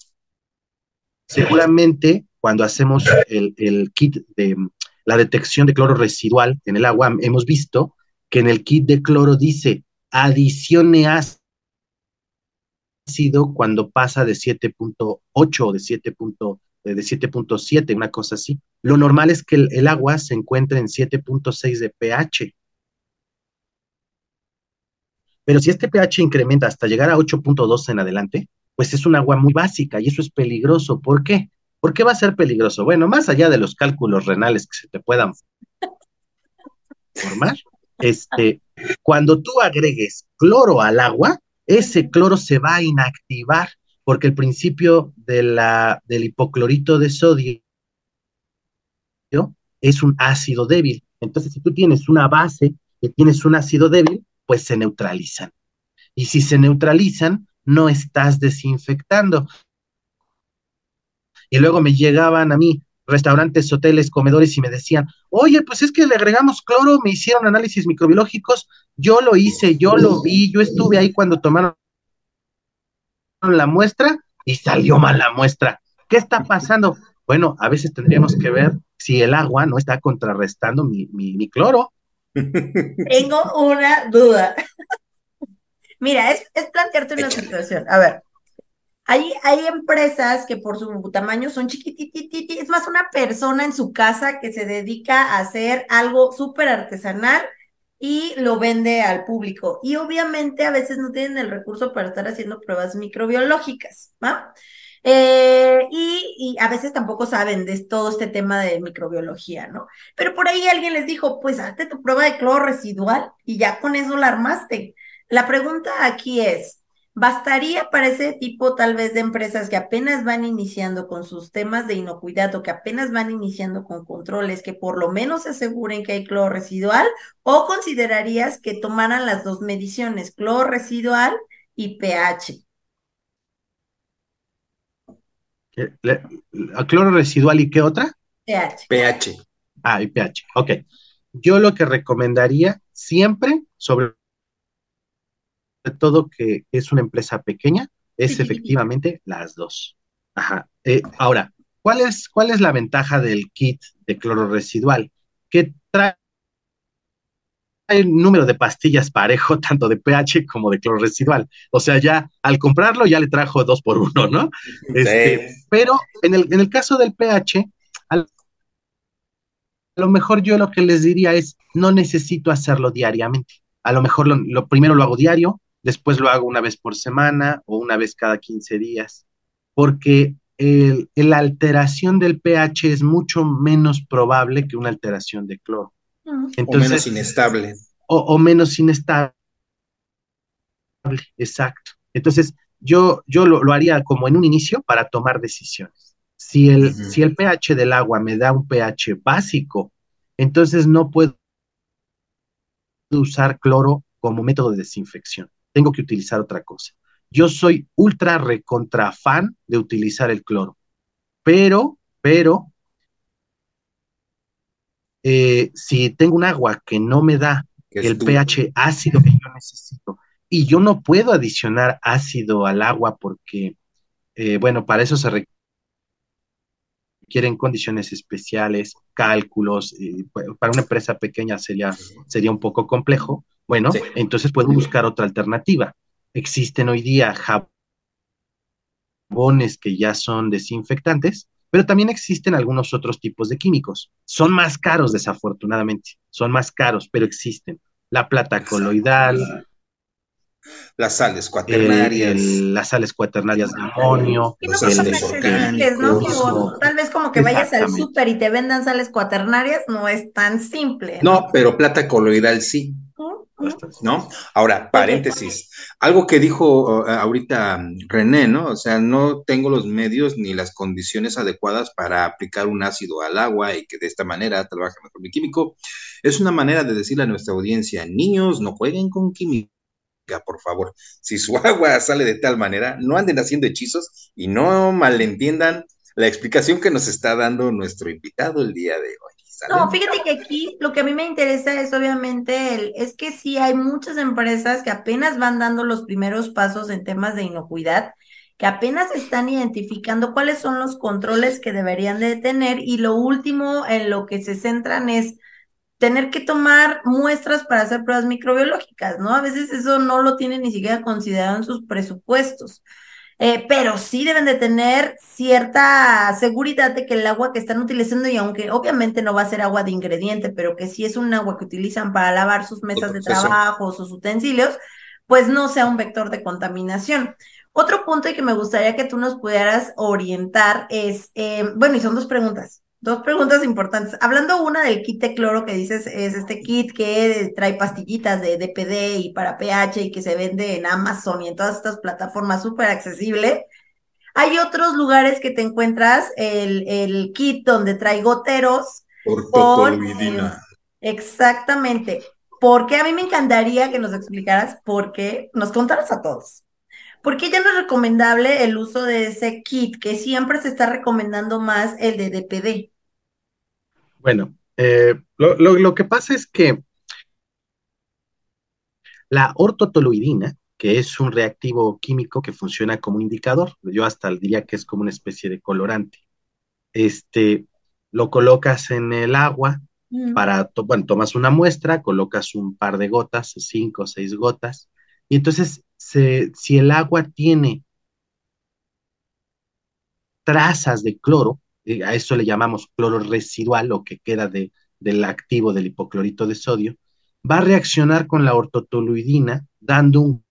Seguramente cuando hacemos el, kit de la detección de cloro residual en el agua, hemos visto que en el kit de cloro dice adicione ácido cuando pasa de 7.8 o de 7. de 7.7, una cosa así. Lo normal es que el, agua se encuentre en 7.6 de pH. Pero si este pH incrementa hasta llegar a 8.2 en adelante, pues es un agua muy básica y eso es peligroso. ¿Por qué? ¿Por qué va a ser peligroso? Bueno, más allá de los cálculos renales que se te puedan formar, este, cuando tú agregues cloro al agua, ese cloro se va a inactivar porque el principio de la, del hipoclorito de sodio es un ácido débil. Entonces, si tú tienes una base y tienes un ácido débil, pues se neutralizan. Y si se neutralizan, no estás desinfectando. Y luego me llegaban a mí restaurantes, hoteles, comedores y me decían, oye, pues es que le agregamos cloro, me hicieron análisis microbiológicos, yo lo hice, yo lo vi, yo estuve ahí cuando tomaron la muestra y salió mal la muestra. ¿Qué está pasando? Bueno, a veces tendríamos que ver si el agua no está contrarrestando mi, mi cloro. [laughs] Tengo una duda. [laughs] Mira, es, es plantearte una situación. A ver, hay, hay empresas que por su tamaño son chiquitititi, es más una persona en su casa que se dedica a hacer algo súper artesanal y lo vende al público. Y obviamente a veces no tienen el recurso para estar haciendo pruebas microbiológicas, ¿va? Eh, y, y, a veces tampoco saben de todo este tema de microbiología, ¿no? Pero por ahí alguien les dijo, pues hazte tu prueba de cloro residual y ya con eso la armaste. La pregunta aquí es, Bastaría para ese tipo tal vez de empresas que apenas van iniciando con sus temas de inocuidad o que apenas van iniciando con controles, que por lo menos se aseguren que hay cloro residual o considerarías que tomaran las dos mediciones, cloro residual y pH. ¿A cloro residual y qué otra? pH. pH. Ah, y pH. Ok. Yo lo que recomendaría siempre, sobre todo que es una empresa pequeña, es efectivamente las dos. Ajá. Eh, ahora, ¿cuál es, ¿cuál es la ventaja del kit de cloro residual? Que trae el número de pastillas parejo, [laughs] tanto de pH como de cloro residual. O sea, ya al comprarlo ya le trajo dos por uno, ¿no? Este, pero en el, en el caso del pH, a lo mejor yo lo que les diría es, no necesito hacerlo diariamente. A lo mejor lo, primero lo hago diario, después lo hago una vez por semana o una vez cada 15 días, porque la alteración del pH es mucho menos probable que una alteración de cloro. Entonces, o menos inestable. O, menos inestable. Exacto. Entonces, yo, yo lo, haría como en un inicio para tomar decisiones. Si el, si el pH del agua me da un pH básico, entonces no puedo usar cloro como método de desinfección. Tengo que utilizar otra cosa. Yo soy ultra recontra fan de utilizar el cloro, pero, pero eh, si tengo un agua que no me da el pH ácido que yo necesito y yo no puedo adicionar ácido al agua porque, eh, bueno, para eso se requieren condiciones especiales, cálculos, para una empresa pequeña sería, sería un poco complejo. Bueno, entonces puedo buscar otra alternativa. Existen hoy día jabones que ya son desinfectantes pero también existen algunos otros tipos de químicos. Son más caros, desafortunadamente. Son más caros, pero existen. La plata coloidal. Las sales cuaternarias. las sales cuaternarias de amonio. Y no son accesibles, ¿no? tal vez como que vayas al súper y te vendan sales cuaternarias, no es tan simple. No, pero plata coloidal sí. ¿No? Ahora, paréntesis, algo que dijo uh, ahorita um, René, ¿no? O sea, no tengo los medios ni las condiciones adecuadas para aplicar un ácido al agua y que de esta manera trabaje mejor mi químico. Es una manera de decirle a nuestra audiencia, niños, no jueguen con química, por favor. Si su [laughs] agua sale de tal manera, no anden haciendo hechizos y no malentiendan la explicación que nos está dando nuestro invitado el día de hoy. No, fíjate que aquí lo que a mí me interesa es obviamente el, es que sí hay muchas empresas que apenas van dando los primeros pasos en temas de inocuidad, que apenas están identificando cuáles son los controles que deberían de tener y lo último en lo que se centran es tener que tomar muestras para hacer pruebas microbiológicas, ¿no? A veces eso no lo tienen ni siquiera considerado en sus presupuestos. Eh, pero sí deben de tener cierta seguridad de que el agua que están utilizando, y aunque obviamente no va a ser agua de ingrediente, pero que sí es un agua que utilizan para lavar sus mesas de trabajo, sus utensilios, pues no sea un vector de contaminación. Otro punto y que me gustaría que tú nos pudieras orientar es, eh, bueno, y son dos preguntas. Dos preguntas importantes. Hablando una del kit de cloro que dices, es este kit que trae pastillitas de DPD y para pH y que se vende en Amazon y en todas estas plataformas súper accesible. Hay otros lugares que te encuentras el, el kit donde trae goteros. Con, eh, exactamente. Porque a mí me encantaría que nos explicaras por qué, nos contaras a todos. ¿Por qué ya no es recomendable el uso de ese kit que siempre se está recomendando más el de DPD? Bueno, eh, lo, que pasa es que la ortotoluidina, que es un reactivo químico que funciona como indicador, yo hasta diría que es como una especie de colorante, este, lo colocas en el agua mm. para, bueno, tomas una muestra, colocas un par de gotas, cinco o seis gotas, y entonces si el agua tiene trazas de cloro, eh, a eso le llamamos cloro residual, lo que queda de, del activo del hipoclorito de sodio, va a reaccionar con la ortotoluidina dando un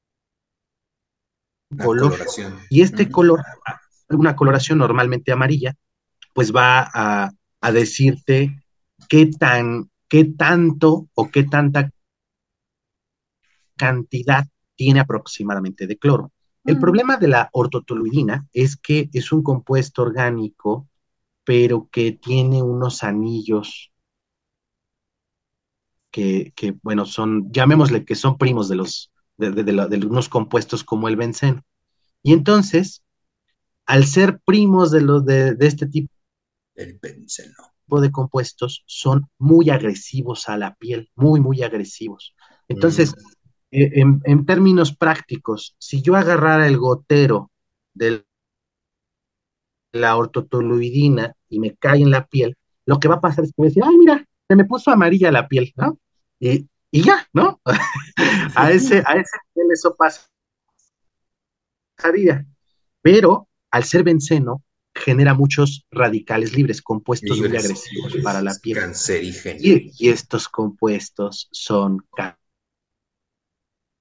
color. Y este color, una coloración normalmente amarilla, pues va a, a decirte qué tan, qué tanto o qué tanta cantidad tiene aproximadamente de cloro. El mm. problema de la ortotoluidina es que es un compuesto orgánico pero que tiene unos anillos que, bueno, son, llamémosle que son primos de los, de, unos compuestos como el benceno. Y entonces, al ser primos de, los de, este tipo el benceno. de compuestos, son muy agresivos a la piel, muy, muy agresivos. Entonces, mm. eh, en, términos prácticos, si yo agarrara el gotero de la ortotoluidina y me cae en la piel, lo que va a pasar es que voy a decir, ay, mira, se me puso amarilla la piel, ¿no? Y, y ya, ¿no? [laughs] a ese, a ese nivel eso pasaría. Pero al ser benceno, genera muchos radicales libres, compuestos muy agresivos para la piel. Cancerígenos. Y, estos compuestos son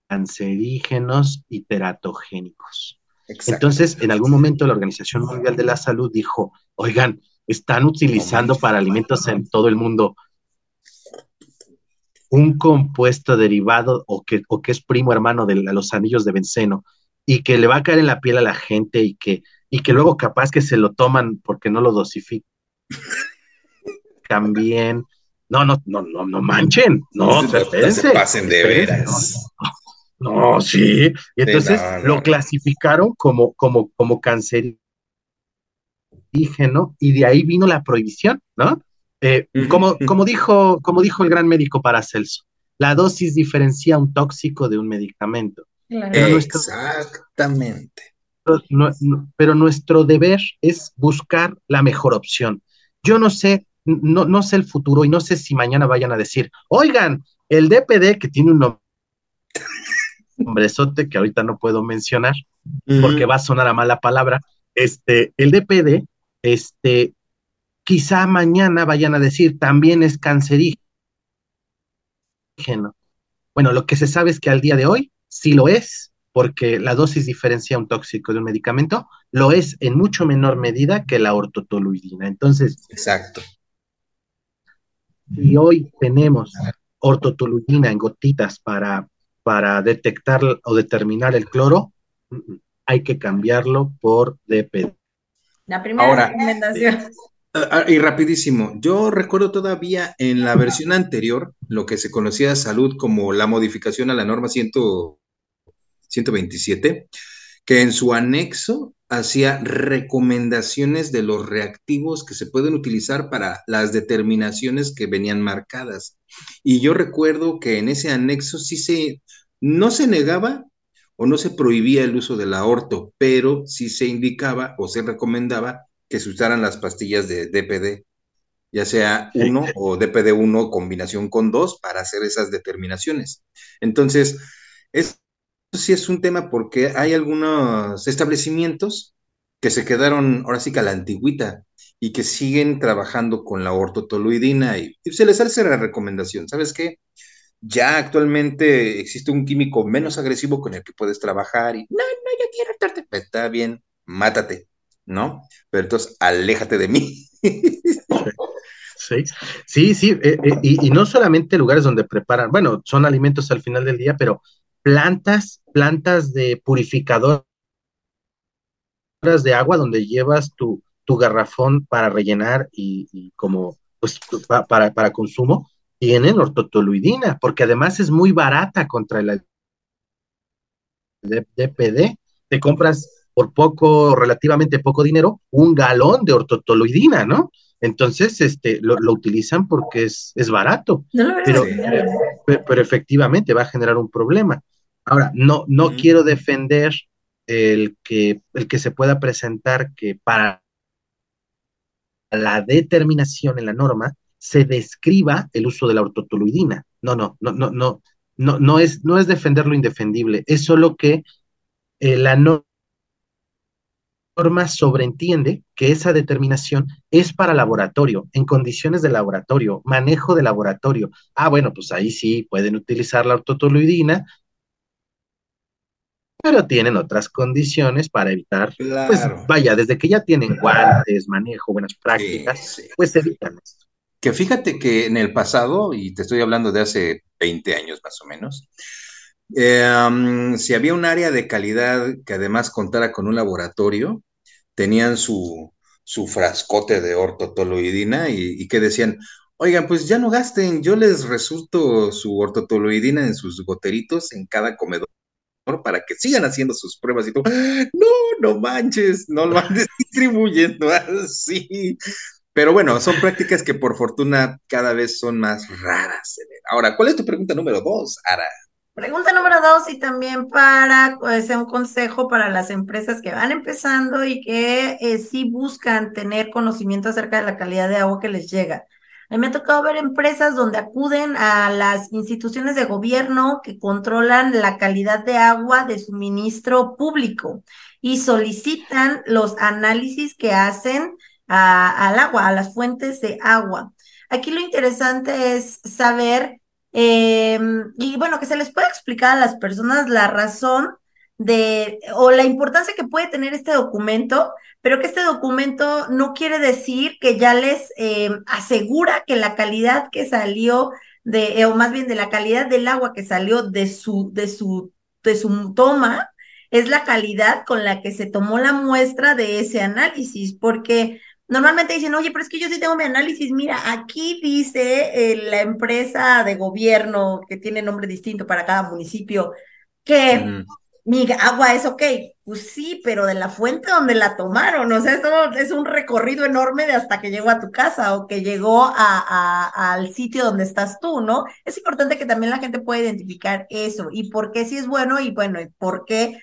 cancerígenos y teratogénicos. Entonces, en algún momento la Organización Mundial de la Salud dijo, oigan, están utilizando para alimentos en todo el mundo un compuesto derivado o que, o que es primo hermano de los anillos de benceno y que le va a caer en la piel a la gente y que, y que luego capaz que se lo toman porque no lo dosifican bien. No, no, no, no, no manchen, no, se, pasen de veras. No, sí. Y entonces lo clasificaron como, como, como cancerígeno y de ahí vino la prohibición, ¿no? Eh, como, como, dijo, como dijo el gran médico Paracelso, la dosis diferencia un tóxico de un medicamento. Exactamente. pero nuestro deber es buscar la mejor opción. Yo no sé, no, no sé el futuro y no sé si mañana vayan a decir, oigan, el DPD que tiene un sote que ahorita no puedo mencionar porque va a sonar a mala palabra, este, el DPD, este, quizá mañana vayan a decir también es cancerígeno. Bueno, lo que se sabe es que al día de hoy sí lo es, porque la dosis diferencia un tóxico de un medicamento, lo es en mucho menor medida que la ortotoluidina. Entonces, exacto. Si hoy tenemos ortotoluidina en gotitas para, para detectar o determinar el cloro, hay que cambiarlo por DPD. La primera recomendación. Ah, ah, y rapidísimo, yo recuerdo todavía en la versión anterior, lo que se conocía de salud como la modificación a la norma 127, que en su anexo hacía recomendaciones de los reactivos que se pueden utilizar para las determinaciones que venían marcadas. Y yo recuerdo que en ese anexo sí se, no se negaba o no se prohibía el uso del aorto, pero sí se indicaba o se recomendaba que se usaran las pastillas de DPD, ya sea uno o DPD1 combinación con dos para hacer esas determinaciones. Entonces, esto sí es un tema porque hay algunos establecimientos que se quedaron ahora sí que a la antigüita y que siguen trabajando con la ortotoluidina y, se les hace la recomendación, ¿sabes qué? Ya actualmente existe un químico menos agresivo con el que puedes trabajar y no, no, yo quiero estarte, está bien, mátate. ¿no? Pero entonces, aléjate de mí. [laughs] Sí, sí, sí, eh, eh, y, no solamente lugares donde preparan, bueno, son alimentos al final del día, pero plantas, plantas de purificadoras de agua donde llevas tu, tu garrafón para rellenar y, como, pues, para, para consumo, tienen ortotoluidina, porque además es muy barata contra el DPD. Te compras por poco, relativamente poco dinero, un galón de ortotoloidina, ¿no? Entonces, este, lo, utilizan porque es, es barato, pero, pero, efectivamente va a generar un problema. Ahora, no, no quiero defender el que, el que se pueda presentar que para la determinación en la norma se describa el uso de la ortotoluidina. No, no, no, no, no, no, no es, no es defender lo indefendible, es solo que eh, la norma norma sobreentiende que esa determinación es para laboratorio, en condiciones de laboratorio, manejo de laboratorio. Ah, bueno, pues ahí sí pueden utilizar la ortotoluidina, pero tienen otras condiciones para evitar, pues vaya, desde que ya tienen guantes, manejo, buenas prácticas, pues evitan esto. Que fíjate que en el pasado, y te estoy hablando de hace 20 años más o menos, eh, si había un área de calidad que además contara con un laboratorio, tenían su, su frascote de ortotoloidina y, que decían, oigan, pues ya no gasten, yo les resulto su ortotoloidina en sus goteritos en cada comedor para que sigan haciendo sus pruebas y todo. No, no manches, no lo andes [laughs] distribuyendo así. Pero bueno, son prácticas que por fortuna cada vez son más raras. Ahora, ¿cuál es tu pregunta número dos, Ara? Pregunta número dos y también para pues, un consejo para las empresas que van empezando y que eh, sí buscan tener conocimiento acerca de la calidad de agua que les llega. A mí me ha tocado ver empresas donde acuden a las instituciones de gobierno que controlan la calidad de agua de suministro público y solicitan los análisis que hacen al agua, a las fuentes de agua. Aquí lo interesante es saber, em, y bueno, que se les pueda explicar a las personas la razón de, o la importancia que puede tener este documento pero que este documento no quiere decir que ya les eh, asegura que la calidad que salió de, eh, o más bien de la calidad del agua que salió de su, de su, de su toma, es la calidad con la que se tomó la muestra de ese análisis, porque normalmente dicen, oye, pero es que yo sí tengo mi análisis, mira, aquí dice eh, la empresa de gobierno que tiene nombre distinto para cada municipio, que mi agua es ok, pues sí, pero de la fuente donde la tomaron, o sea, eso es un recorrido enorme de hasta que llegó a tu casa o que llegó a, al sitio donde estás tú, ¿no? Es importante que también la gente pueda identificar eso y por qué sí es bueno y bueno, y por qué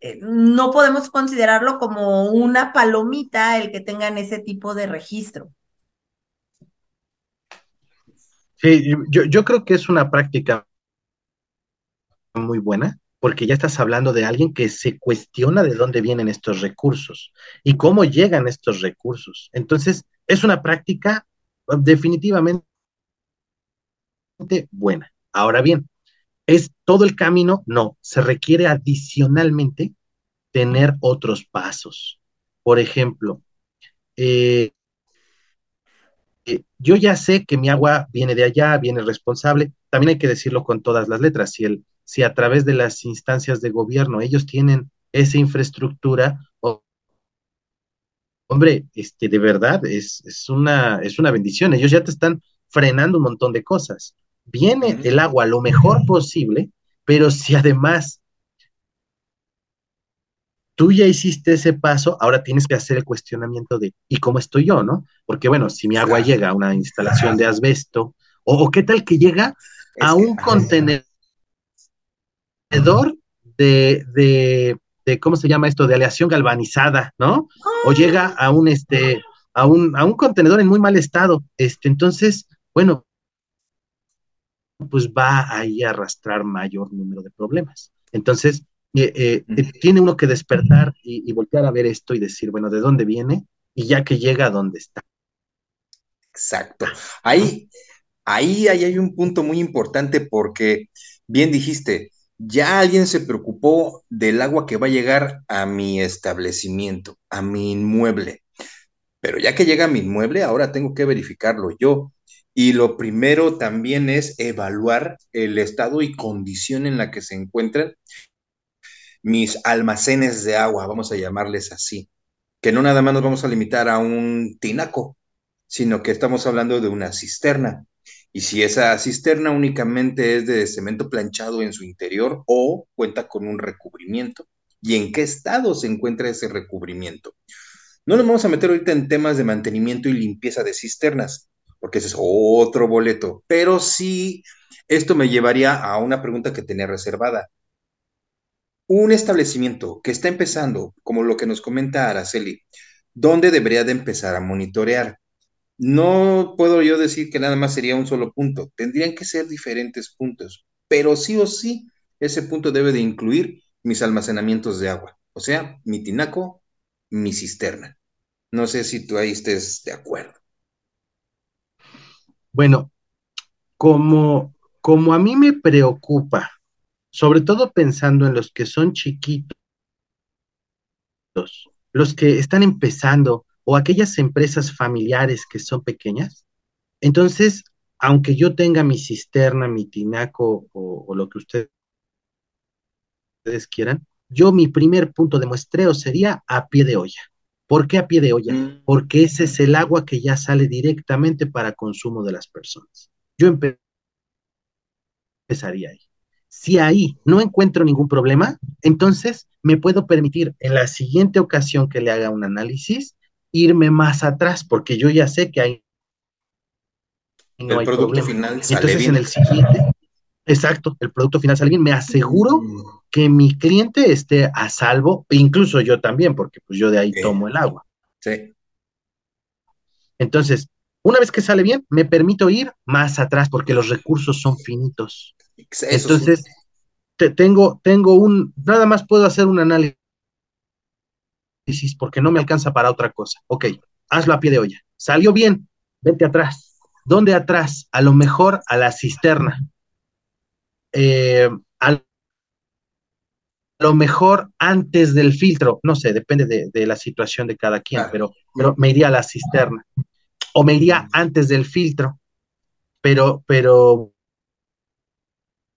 eh, no podemos considerarlo como una palomita el que tengan ese tipo de registro. Sí, yo, yo creo que es una práctica muy buena porque ya estás hablando de alguien que se cuestiona de dónde vienen estos recursos y cómo llegan estos recursos. Entonces, es una práctica uh, definitivamente buena. Ahora bien, ¿es todo el camino? No, se requiere adicionalmente tener otros pasos. Por ejemplo, eh, eh, yo ya sé que mi agua viene de allá, viene responsable, también hay que decirlo con todas las letras, si el, si a través de las instancias de gobierno ellos tienen esa infraestructura, hombre, este, de verdad es, es, una, es una bendición. Ellos ya te están frenando un montón de cosas. Viene el agua lo mejor posible, pero si además tú ya hiciste ese paso, ahora tienes que hacer el cuestionamiento de, ¿y cómo estoy yo, no? Porque bueno, si mi agua llega a una instalación de asbesto, o, qué tal que llega a un contenedor de, de, de, ¿cómo se llama esto? De aleación galvanizada, ¿no? O ah. llega a un, este, a un, a un contenedor en muy mal estado. Este, entonces, bueno, pues va ahí a arrastrar mayor número de problemas. Entonces, eh, eh, tiene uno que despertar y, y, voltear a ver esto y decir, bueno, ¿de dónde viene? Y ya que llega a dónde está. Exacto. Ahí, ahí, ahí hay un punto muy importante porque, bien dijiste, ya alguien se preocupó del agua que va a llegar a mi establecimiento, a mi inmueble. Pero ya que llega a mi inmueble, ahora tengo que verificarlo yo. Y lo primero también es evaluar el estado y condición en la que se encuentran mis almacenes de agua, vamos a llamarles así. Que no nada más nos vamos a limitar a un tinaco, sino que estamos hablando de una cisterna. Y si esa cisterna únicamente es de cemento planchado en su interior o cuenta con un recubrimiento y en qué estado se encuentra ese recubrimiento. No nos vamos a meter ahorita en temas de mantenimiento y limpieza de cisternas, porque ese es otro boleto, pero sí, esto me llevaría a una pregunta que tenía reservada. Un establecimiento que está empezando, como lo que nos comenta Araceli, ¿dónde debería de empezar a monitorear? No puedo yo decir que nada más sería un solo punto, tendrían que ser diferentes puntos, pero sí o sí, ese punto debe de incluir mis almacenamientos de agua, o sea, mi tinaco, mi cisterna. No sé si tú ahí estés de acuerdo. Bueno, como, como a mí me preocupa, sobre todo pensando en los que son chiquitos, los que están empezando, o aquellas empresas familiares que son pequeñas, entonces, aunque yo tenga mi cisterna, mi tinaco o, lo que ustedes quieran, yo mi primer punto de muestreo sería a pie de olla. ¿Por qué a pie de olla? Mm. Porque ese es el agua que ya sale directamente para consumo de las personas. Yo empezaría ahí. Si ahí no encuentro ningún problema, entonces me puedo permitir en la siguiente ocasión que le haga un análisis irme más atrás, porque yo ya sé que hay no el producto final sale Entonces en el siguiente, exacto, el producto final sale bien, me aseguro mm. que mi cliente esté a salvo, e incluso yo también, porque pues yo de ahí tomo el agua. Sí. Entonces, una vez que sale bien, me permito ir más atrás porque los recursos son finitos. Entonces, tengo, tengo un, nada más puedo hacer un análisis porque no me alcanza para otra cosa. Ok, hazlo a pie de olla. Salió bien, vete atrás. ¿Dónde atrás? A lo mejor a la cisterna. Eh, a lo mejor antes del filtro, no sé, depende de, la situación de cada quien, pero, pero me iría a la cisterna o me iría antes del filtro, pero, pero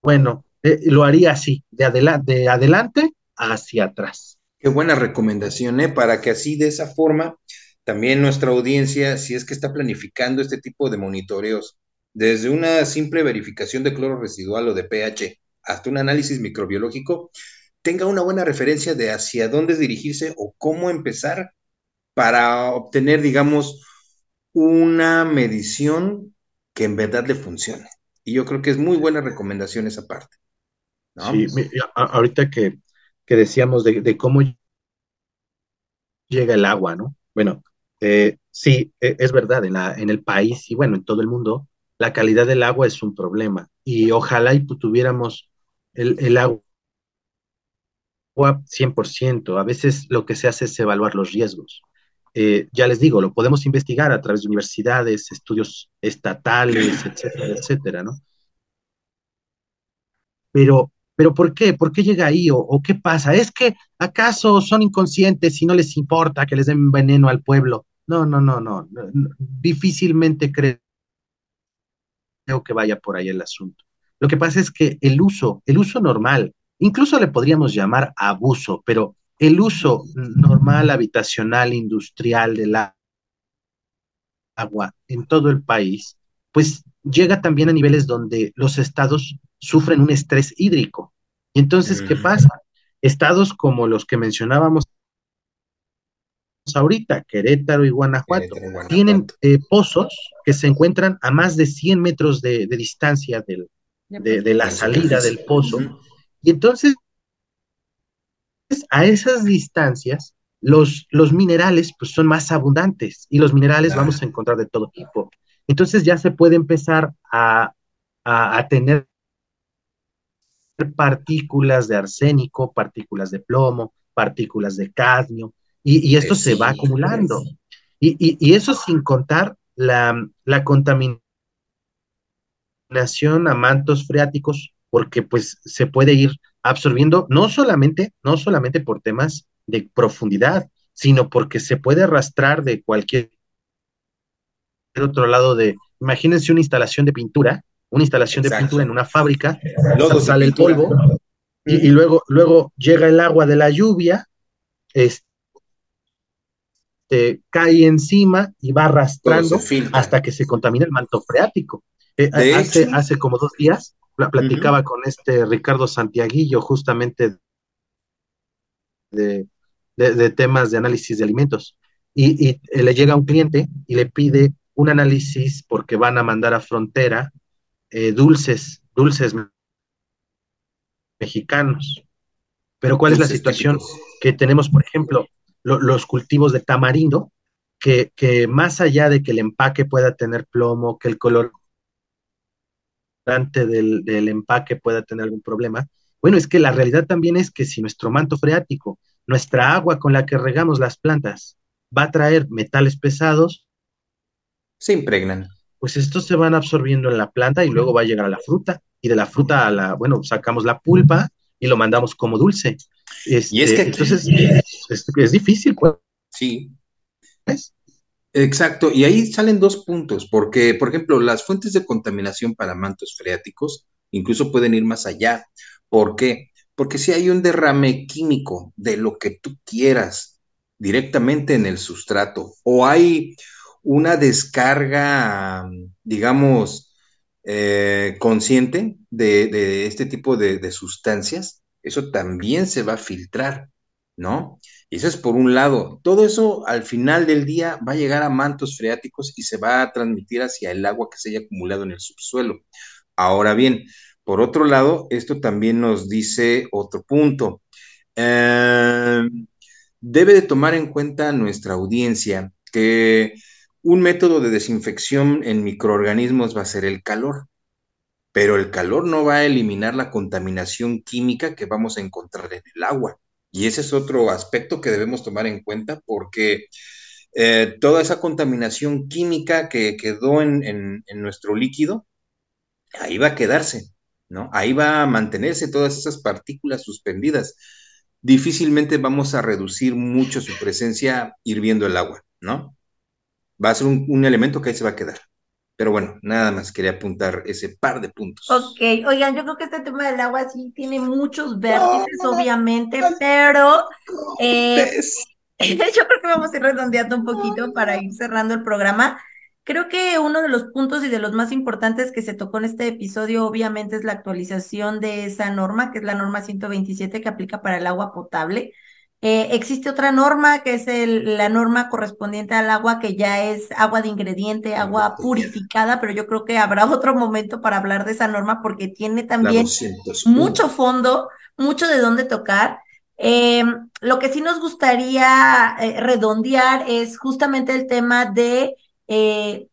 bueno, eh, lo haría así, de, de adelante hacia atrás. Qué buena recomendación, ¿eh? Para que así, de esa forma, también nuestra audiencia, si es que está planificando este tipo de monitoreos, desde una simple verificación de cloro residual o de pH hasta un análisis microbiológico, tenga una buena referencia de hacia dónde dirigirse o cómo empezar para obtener, digamos, una medición que en verdad le funcione. Y yo creo que es muy buena recomendación esa parte. Sí, ahorita que, decíamos de, cómo llega el agua, ¿no? Bueno, eh, sí, e, es verdad, en, el país y bueno, en todo el mundo, la calidad del agua es un problema. Y ojalá y tuviéramos el, el agua 100%. A veces lo que se hace es evaluar los riesgos. Eh, ya les digo, lo podemos investigar a través de universidades, estudios estatales, etcétera, etcétera, ¿no? Pero, pero ¿por qué? ¿Por qué llega ahí? ¿O, qué pasa? ¿Es que acaso son inconscientes y no les importa que les den veneno al pueblo? No, no, no, no. Difícilmente creo que vaya por ahí el asunto. Lo que pasa es que el uso, el uso normal, incluso le podríamos llamar abuso, pero el uso normal, habitacional, industrial del agua en todo el país, pues llega también a niveles donde los estados sufren un estrés hídrico. Y entonces, ¿qué pasa? Estados como los que mencionábamos ahorita, Querétaro y Guanajuato, tienen eh, pozos que se encuentran a más de 100 metros de, distancia del, de, la salida del pozo. Y entonces a esas distancias, los, los minerales pues, son más abundantes y los minerales vamos a encontrar de todo tipo. Entonces ya se puede empezar a, tener partículas de arsénico, partículas de plomo, partículas de cadmio, y, esto se va acumulando. Y, eso sin contar la, la contaminación a mantos freáticos, porque pues se puede ir absorbiendo no solamente, no solamente por temas de profundidad, sino porque se puede arrastrar de cualquier otro lado de, imagínense una instalación de pintura, una instalación de pintura en una fábrica, sale el polvo y, luego, luego llega el agua de la lluvia, este, cae encima y va arrastrando hasta que se contamina el manto freático. Eh, hace, hace como dos días platicaba con este Ricardo Santiaguillo justamente de, temas de análisis de alimentos. Y, le llega un cliente y le pide un análisis porque van a mandar a frontera eh, dulces, dulces mexicanos. Pero ¿cuál es la situación? Que tenemos, por ejemplo, los cultivos de tamarindo, que, que, más allá de que el empaque pueda tener plomo, que el color del, del empaque pueda tener algún problema. Bueno, es que la realidad también es que si nuestro manto freático, nuestra agua con la que regamos las plantas, va a traer metales pesados, se impregnan. Pues estos se van absorbiendo en la planta y luego va a llegar a la fruta. Y de la fruta a la, bueno, sacamos la pulpa y lo mandamos como dulce. y es que este, entonces es, es, difícil, pues. Sí. Exacto, y ahí salen dos puntos, porque, por ejemplo, las fuentes de contaminación para mantos freáticos incluso pueden ir más allá. ¿Por qué? Porque si hay un derrame químico de lo que tú quieras directamente en el sustrato, o hay una descarga, digamos, eh, consciente de, este tipo de, sustancias, eso también se va a filtrar, ¿no? Y eso es por un lado. Todo eso al final del día va a llegar a mantos freáticos y se va a transmitir hacia el agua que se haya acumulado en el subsuelo. Ahora bien, por otro lado, esto también nos dice otro punto. Em, debe de tomar en cuenta nuestra audiencia que un método de desinfección en microorganismos va a ser el calor, pero el calor no va a eliminar la contaminación química que vamos a encontrar en el agua. Y ese es otro aspecto que debemos tomar en cuenta porque eh, toda esa contaminación química que quedó en, nuestro líquido, ahí va a quedarse, ¿no? Ahí va a mantenerse todas esas partículas suspendidas. Difícilmente vamos a reducir mucho su presencia hirviendo el agua, ¿no? Va a ser un, elemento que ahí se va a quedar. Pero bueno, nada más quería apuntar ese par de puntos. Ok, oigan, yo creo que este tema del agua sí tiene muchos vértices, obviamente, pero eh, [laughs] yo creo que vamos a ir redondeando un poquito para ir cerrando el programa. Creo que uno de los puntos y de los más importantes que se tocó en este episodio, obviamente, es la actualización de esa norma, que es la norma 127 que aplica para el agua potable. Eh, existe otra norma que es la norma correspondiente al agua, que ya es agua de ingrediente, agua purificada, pero yo creo que habrá [laughs] otro momento para hablar de esa norma porque tiene también mucho fondo, mucho de dónde tocar. Em, lo que sí nos gustaría eh, redondear es justamente el tema de eh,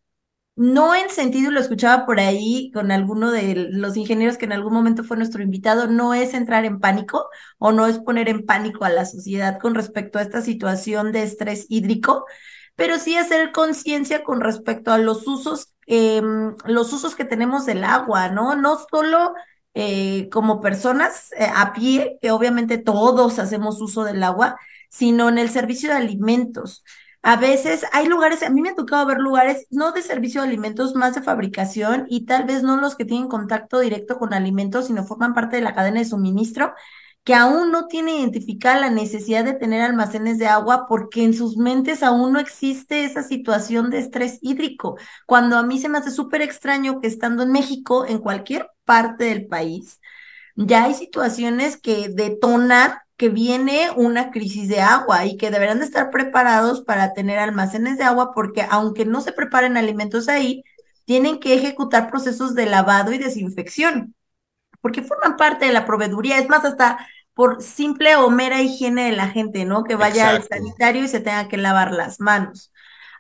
no en sentido, lo escuchaba por ahí con alguno de los ingenieros que en algún momento fue nuestro invitado, no es entrar en pánico o no es poner en pánico a la sociedad con respecto a esta situación de estrés hídrico, pero sí hacer conciencia con respecto a los usos, em, los usos que tenemos del agua, ¿no? No solo eh, como personas eh, a pie, que obviamente todos hacemos uso del agua, sino en el servicio de alimentos. A veces hay lugares, a mí me ha tocado ver lugares no de servicio de alimentos, más de fabricación y tal vez no los que tienen contacto directo con alimentos, sino forman parte de la cadena de suministro, que aún no tienen identificada la necesidad de tener almacenes de agua porque en sus mentes aún no existe esa situación de estrés hídrico. Cuando a mí se me hace súper extraño que estando en México, en cualquier parte del país, ya hay situaciones que detonan que viene una crisis de agua y que deberán de estar preparados para tener almacenes de agua porque aunque no se preparen alimentos ahí, tienen que ejecutar procesos de lavado y desinfección, porque forman parte de la proveeduría, es más, hasta por simple o mera higiene de la gente, ¿no? Que vaya al sanitario y se tenga que lavar las manos.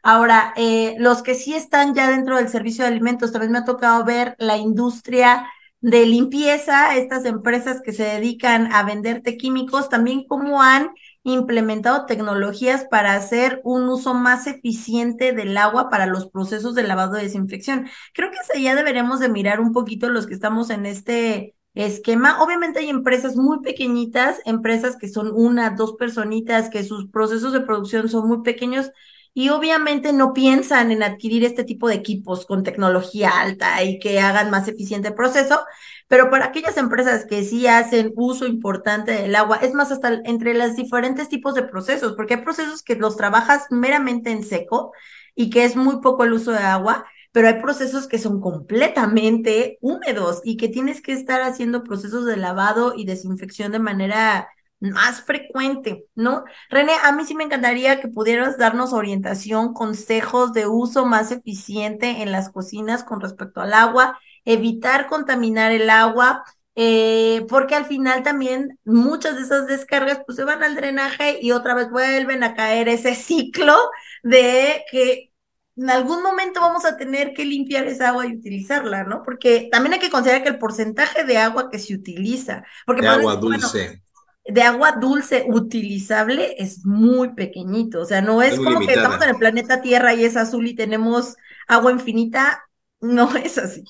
Ahora, eh, los que sí están ya dentro del servicio de alimentos, también me ha tocado ver la industria de limpieza, estas empresas que se dedican a venderte químicos, también cómo han implementado tecnologías para hacer un uso más eficiente del agua para los procesos de lavado y desinfección. Creo que hacia allá deberemos de mirar un poquito los que estamos en este esquema. Obviamente hay empresas muy pequeñitas, empresas que son una, dos personitas, que sus procesos de producción son muy pequeños y obviamente no piensan en adquirir este tipo de equipos con tecnología alta y que hagan más eficiente el proceso, pero para aquellas empresas que sí hacen uso importante del agua, es más hasta entre los diferentes tipos de procesos, porque hay procesos que los trabajas meramente en seco y que es muy poco el uso de agua, pero hay procesos que son completamente húmedos y que tienes que estar haciendo procesos de lavado y desinfección de manera más frecuente, ¿no? René, a mí sí me encantaría que pudieras darnos orientación, consejos de uso más eficiente en las cocinas con respecto al agua, evitar contaminar el agua, eh, porque al final también muchas de esas descargas pues se van al drenaje y otra vez vuelven a caer ese [laughs] ciclo de que en algún momento vamos a tener que limpiar esa agua y utilizarla, ¿no? Porque también hay que considerar que el porcentaje de agua que se utiliza, porque de agua dulce de agua dulce utilizable es muy pequeñito. O sea, no es, como que estamos en el planeta Tierra y es azul y tenemos agua infinita. No [laughs] es así.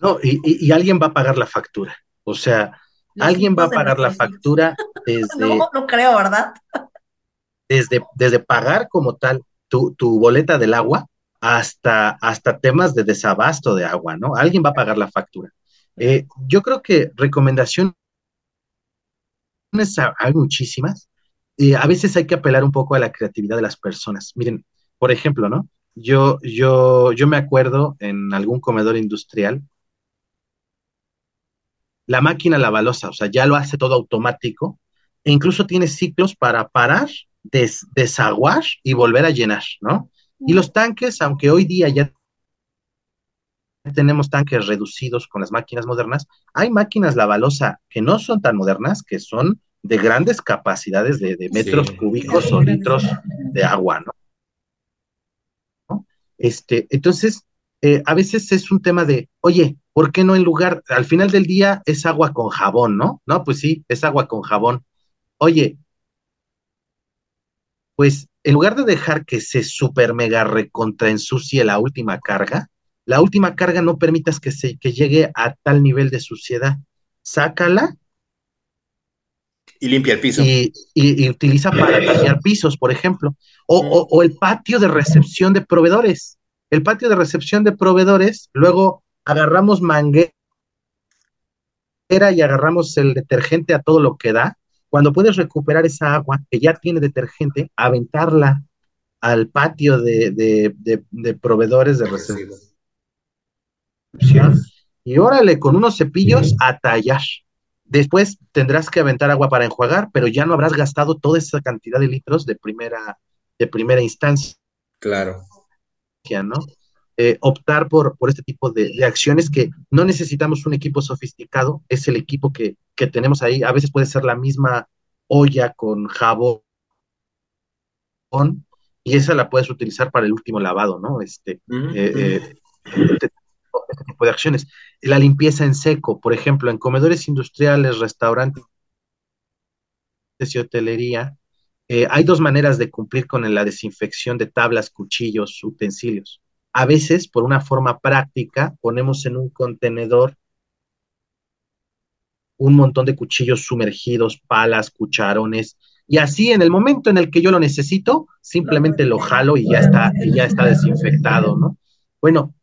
No, y, alguien va a pagar la factura. O sea, alguien va a pagar la factura [laughs] desde. no, no creo, ¿verdad? Desde, desde pagar como tal tu, tu boleta del agua hasta, hasta temas de desabasto de agua, ¿no? Alguien va a pagar la factura. Eh, yo creo que recomendación hay muchísimas. Y a veces hay que apelar un poco a la creatividad de las personas. Miren, por ejemplo, ¿no? Yo, yo, yo me acuerdo en algún comedor industrial la máquina lavalosa, o sea, ya lo hace todo automático, e incluso tiene ciclos para parar, desaguar y volver a llenar, ¿no? Y los tanques, aunque hoy día ya tenemos tanques reducidos con las máquinas modernas, hay máquinas lavalosa que no son tan modernas, que son de grandes capacidades de, metros cúbicos o litros de agua, ¿no? Este, entonces, eh, a veces es un tema de, oye, ¿por qué no en lugar, al final del día es agua con jabón, ¿no? No, pues sí, es agua con jabón. Oye, pues en lugar de dejar que se super mega recontraensucie la última carga, la última carga no permitas que, se, que llegue a tal nivel de suciedad. Sácala. Y limpia el piso. Y, utiliza para [laughs] limpiar pisos, por ejemplo. O, o, el patio de recepción de proveedores. El patio de recepción de proveedores, luego agarramos manguera y agarramos el detergente a todo lo que da. Cuando puedes recuperar esa agua que ya tiene detergente, aventarla al patio de, de proveedores de recepción y órale, con unos cepillos a tallar. Después tendrás que aventar agua para enjuagar, pero ya no habrás gastado toda esa cantidad de litros de primera, de primera instancia. Claro. ¿no? Eh, optar por, por este tipo de, acciones que no necesitamos un equipo sofisticado, es el equipo que, tenemos ahí. A veces puede ser la misma olla con jabón y esa la puedes utilizar para el último lavado, ¿no? Este, eh, eh, este tipo de acciones. La limpieza en seco, por ejemplo, en comedores industriales, restaurantes y hotelería, eh, hay dos maneras de cumplir con la desinfección de tablas, cuchillos, utensilios. A veces, por una forma práctica, ponemos en un contenedor un montón de cuchillos sumergidos, palas, cucharones, y así en el momento en el que yo lo necesito, simplemente lo jalo y ya está, y ya está desinfectado, ¿no? Bueno,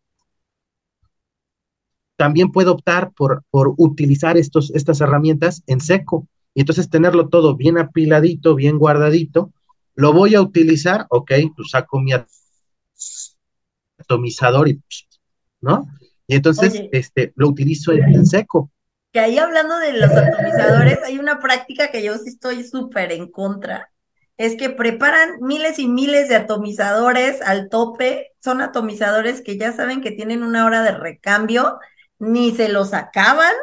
también puedo optar por, por utilizar estos, estas herramientas en seco y entonces tenerlo todo bien apiladito, bien guardadito. Lo voy a utilizar, ok, pues saco mi atomizador y, ¿no? Y entonces este, lo utilizo en, seco. Que ahí hablando de los atomizadores, hay una práctica que yo sí estoy súper en contra, es que preparan miles y miles de atomizadores al tope, son atomizadores que ya saben que tienen una hora de recambio ni se los acaban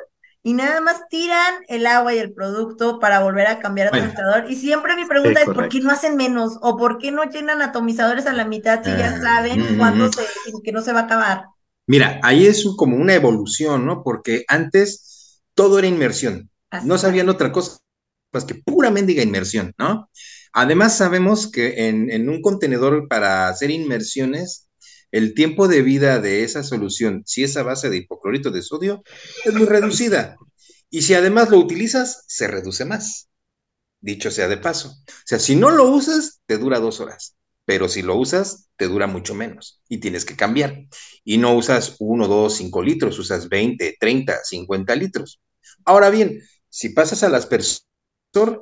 y nada más tiran el agua y el producto para volver a cambiar atomizador. Y siempre mi pregunta es, ¿por qué no hacen menos? ¿O por qué no llenan atomizadores a la mitad si ya ah, saben cuándo se, que no se va a acabar? Mira, ahí es como una evolución, ¿no? Porque antes todo era inmersión. No sabían otra cosa más que pura mendiga inmersión, ¿no? Además sabemos que en, en un contenedor para hacer inmersiones el tiempo de vida de esa solución, si es a base de hipoclorito de sodio, es muy reducida. Y si además lo utilizas, se reduce más. Dicho sea de paso. O sea, si no lo usas, te dura dos horas. Pero si lo usas, te dura mucho menos y tienes que cambiar. Y no usas uno, dos, cinco litros, usas 20, 30, 50 litros. Ahora bien, si pasas a las personas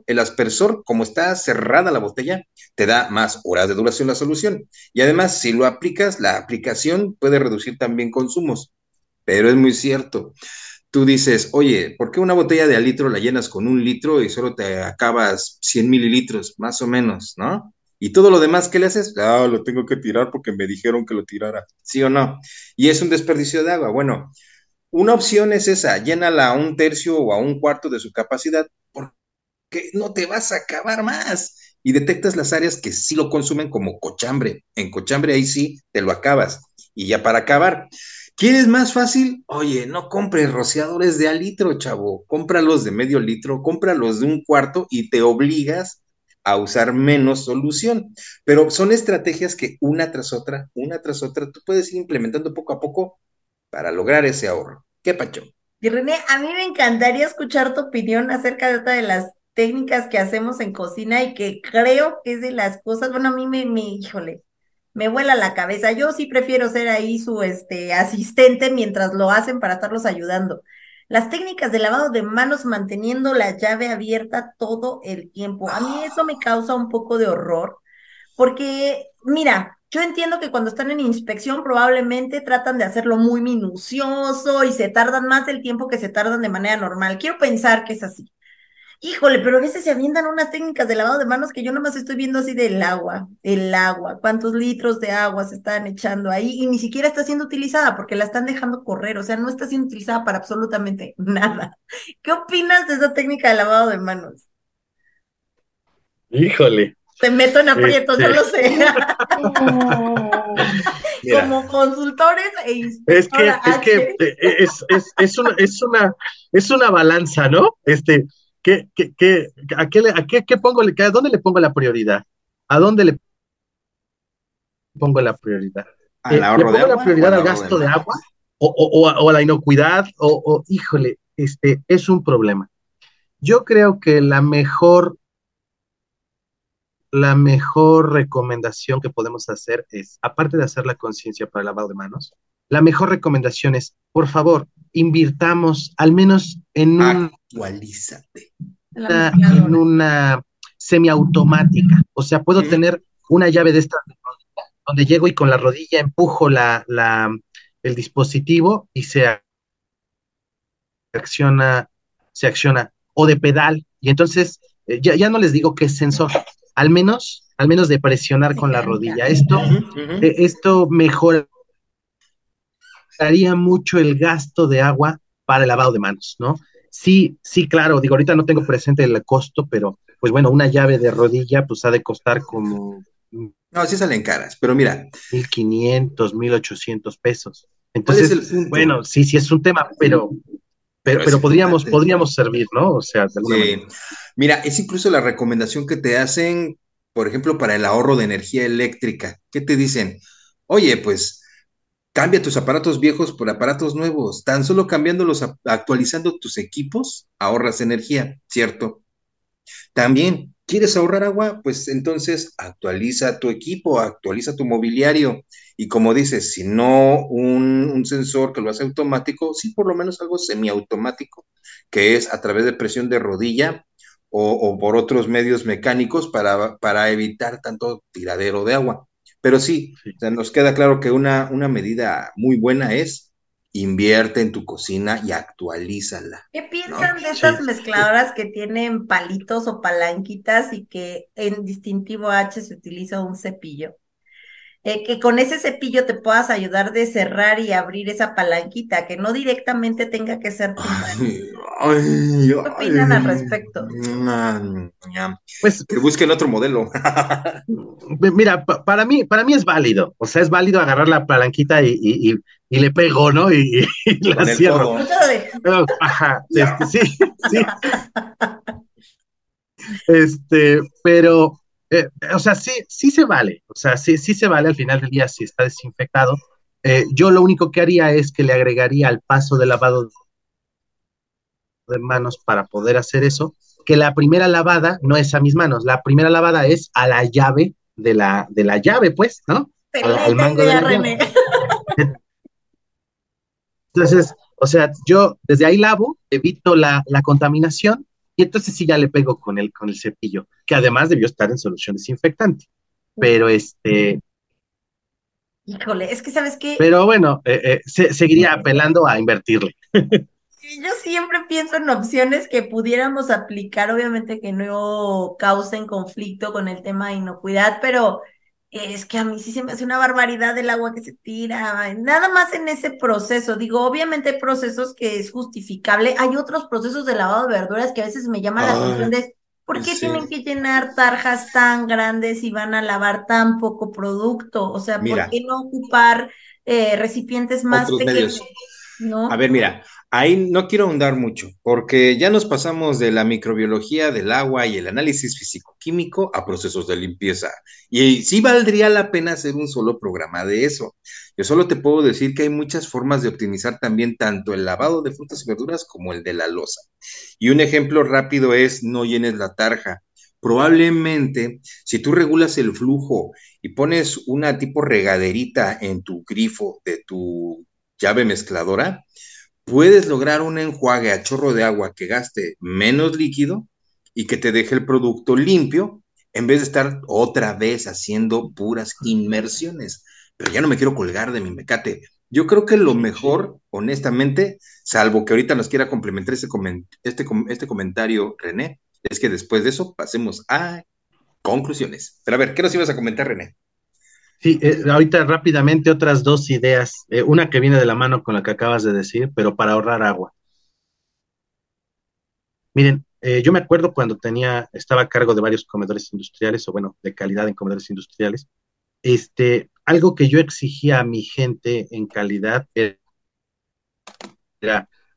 el aspersor, como está cerrada la botella, te da más horas de duración la solución. Y además, si lo aplicas, la aplicación puede reducir también consumos. Pero es muy cierto. Tú dices, oye, ¿por qué una botella de al litro la llenas con un litro y solo te acabas 100 mililitros, más o menos, ¿no? Y todo lo demás, ¿qué le haces? Ah, lo tengo que tirar porque me dijeron que lo tirara, ¿sí o no? Y es un desperdicio de agua. Bueno, una opción es esa, llénala a un tercio o a un cuarto de su capacidad, que no te vas a acabar más. Y detectas las áreas que sí lo consumen como cochambre. En cochambre ahí sí te lo acabas. Y ya para acabar, ¿quieres más fácil? Oye, no compres rociadores de al litro, chavo. Cómpralos de medio litro, cómpralos de un cuarto y te obligas a usar menos solución. Pero son estrategias que una tras otra, una tras otra, tú puedes ir implementando poco a poco para lograr ese ahorro. ¿Qué pacho? Y René, a mí me encantaría escuchar tu opinión acerca de otra de las técnicas que hacemos en cocina y que creo que es de las cosas, bueno, a mí me, híjole, me vuela la cabeza. Yo sí prefiero ser ahí su este, asistente mientras lo hacen para estarlos ayudando. Las técnicas de lavado de manos manteniendo la llave abierta todo el tiempo. A mí eso me causa un poco de horror, porque, mira, yo entiendo que cuando están en inspección probablemente tratan de hacerlo muy minucioso y se tardan más del tiempo que se tardan de manera normal. Quiero pensar que es así. Híjole, pero a veces se avientan unas técnicas de lavado de manos que yo nomás estoy viendo así del agua, el agua, cuántos litros de agua se están echando ahí y ni siquiera está siendo utilizada porque la están dejando correr, o sea, no está siendo utilizada para absolutamente [laughs] nada. ¿Qué opinas de esa técnica de lavado de manos? Híjole. Te meto en aprietos, no lo sé. [laughs] Como consultores e Es que, es, que es, es, es, una, es, una, es una balanza, ¿no? Este, ¿Qué, qué, qué, a, qué, a qué, qué pongo, a dónde le pongo la prioridad? ¿A dónde le pongo la prioridad? ¿Al eh, ¿Le pongo la prioridad al gasto de, agua? O, o, o, a la inocuidad? O, híjole, este es un problema. Yo creo que la mejor, la mejor recomendación que podemos hacer es, aparte de hacer la conciencia para el lavado de manos, la mejor recomendación es, por favor, invirtamos al menos en un... Actualízate. en una semiautomática. O sea, puedo tener una llave de esta donde llego y con la rodilla empujo la, la, el dispositivo y se acciona, se acciona, o de pedal, y entonces eh, ya, ya no les digo que es sensor, al menos, al menos de presionar con la rodilla. Esto, eh, esto mejora mucho el gasto de agua para el lavado de manos, ¿no? Sí, sí, claro, digo, ahorita no tengo presente el costo, pero pues bueno, una llave de rodilla pues ha de costar como... No, sí salen caras, pero mira. 1500, 1800 pesos. Entonces, bueno, sí, sí es un tema, pero, pero, pero, podríamos, podríamos servir, ¿no? O sea, de alguna sí. Mira, es incluso la recomendación que te hacen, por ejemplo, para el ahorro de energía eléctrica. ¿Qué te dicen? Oye, pues Cambia tus aparatos viejos por aparatos nuevos. Tan solo cambiándolos, actualizando tus equipos, ahorras energía, ¿cierto? También, ¿quieres ahorrar agua? Pues entonces actualiza tu equipo, actualiza tu mobiliario. Y como dices, si no un, sensor que lo hace automático, sí por lo menos algo semiautomático, que es a través de presión de rodilla o, o por otros medios mecánicos para, para evitar tanto tiradero de agua. Pero sí, nos queda claro que una, una medida muy buena es invierte en tu cocina y actualízala. ¿Qué piensan de estas mezcladoras que tienen palitos o palanquitas y que en distintivo H se utiliza un cepillo? Eh, que con ese cepillo te puedas ayudar de cerrar y abrir esa palanquita, que no directamente tenga que ser tu ¿Qué opinan al respecto? Pues que busquen otro modelo. Mira, para mí, para mí es válido. O sea, es válido agarrar la palanquita y, y, y, le pego, ¿no? Y, [laughs] la cierro. Ajá, este, sí, sí. [laughs] Este, pero eh, o sea, sí, sí se vale, o sea, sí, sí se vale al final del día si está desinfectado. Eh, yo lo único que haría es que le agregaría al paso de lavado de manos para poder hacer eso, que la primera lavada no es a mis manos, la primera lavada es a la llave de la, de la llave, pues, ¿no? Al, mango de la llave. [laughs] Entonces, o sea, yo desde ahí lavo, evito la, la contaminación y entonces sí ya le pego con el, con el cepillo, que además debió estar en solución desinfectante. Pero este. Híjole, es que sabes qué. Pero bueno, eh, eh, se, seguiría apelando a invertirle. yo siempre pienso en opciones que pudiéramos aplicar, obviamente que no causen conflicto con el tema de inocuidad, pero es que a mí sí se me hace una barbaridad el agua que se tira, nada más en ese proceso. Digo, obviamente hay procesos que es justificable, hay otros procesos de lavado de verduras que a veces me llaman la atención de ¿por qué tienen que llenar tarjas tan grandes y van a lavar tan poco producto? O sea, ¿por qué no ocupar eh, recipientes más pequeños? ¿no? A ver, mira, Ahí no quiero ahondar mucho, porque ya nos pasamos de la microbiología del agua y el análisis físico-químico a procesos de limpieza. Y sí valdría la pena hacer un solo programa de eso. Yo solo te puedo decir que hay muchas formas de optimizar también tanto el lavado de frutas y verduras como el de la losa. Y un ejemplo rápido es no llenes la tarja. Probablemente, si tú regulas el flujo y pones una tipo regaderita en tu grifo de tu llave mezcladora, puedes lograr un enjuague a chorro de agua que gaste menos líquido y que te deje el producto limpio en vez de estar otra vez haciendo puras inmersiones. Pero ya no me quiero colgar de mi mecate. Yo creo que lo mejor, honestamente, salvo que ahorita nos quiera complementar este, este, este comentario, René, es que después de eso pasemos a conclusiones. Pero a ver, ¿qué nos ibas a comentar, René? Sí, eh, ahorita rápidamente otras dos ideas. Eh, una que viene de la mano con la que acabas de decir, pero para ahorrar agua. Miren, eh, yo me acuerdo cuando tenía, estaba a cargo de varios comedores industriales, o bueno, de calidad en comedores industriales. Este, algo que yo exigía a mi gente en calidad era,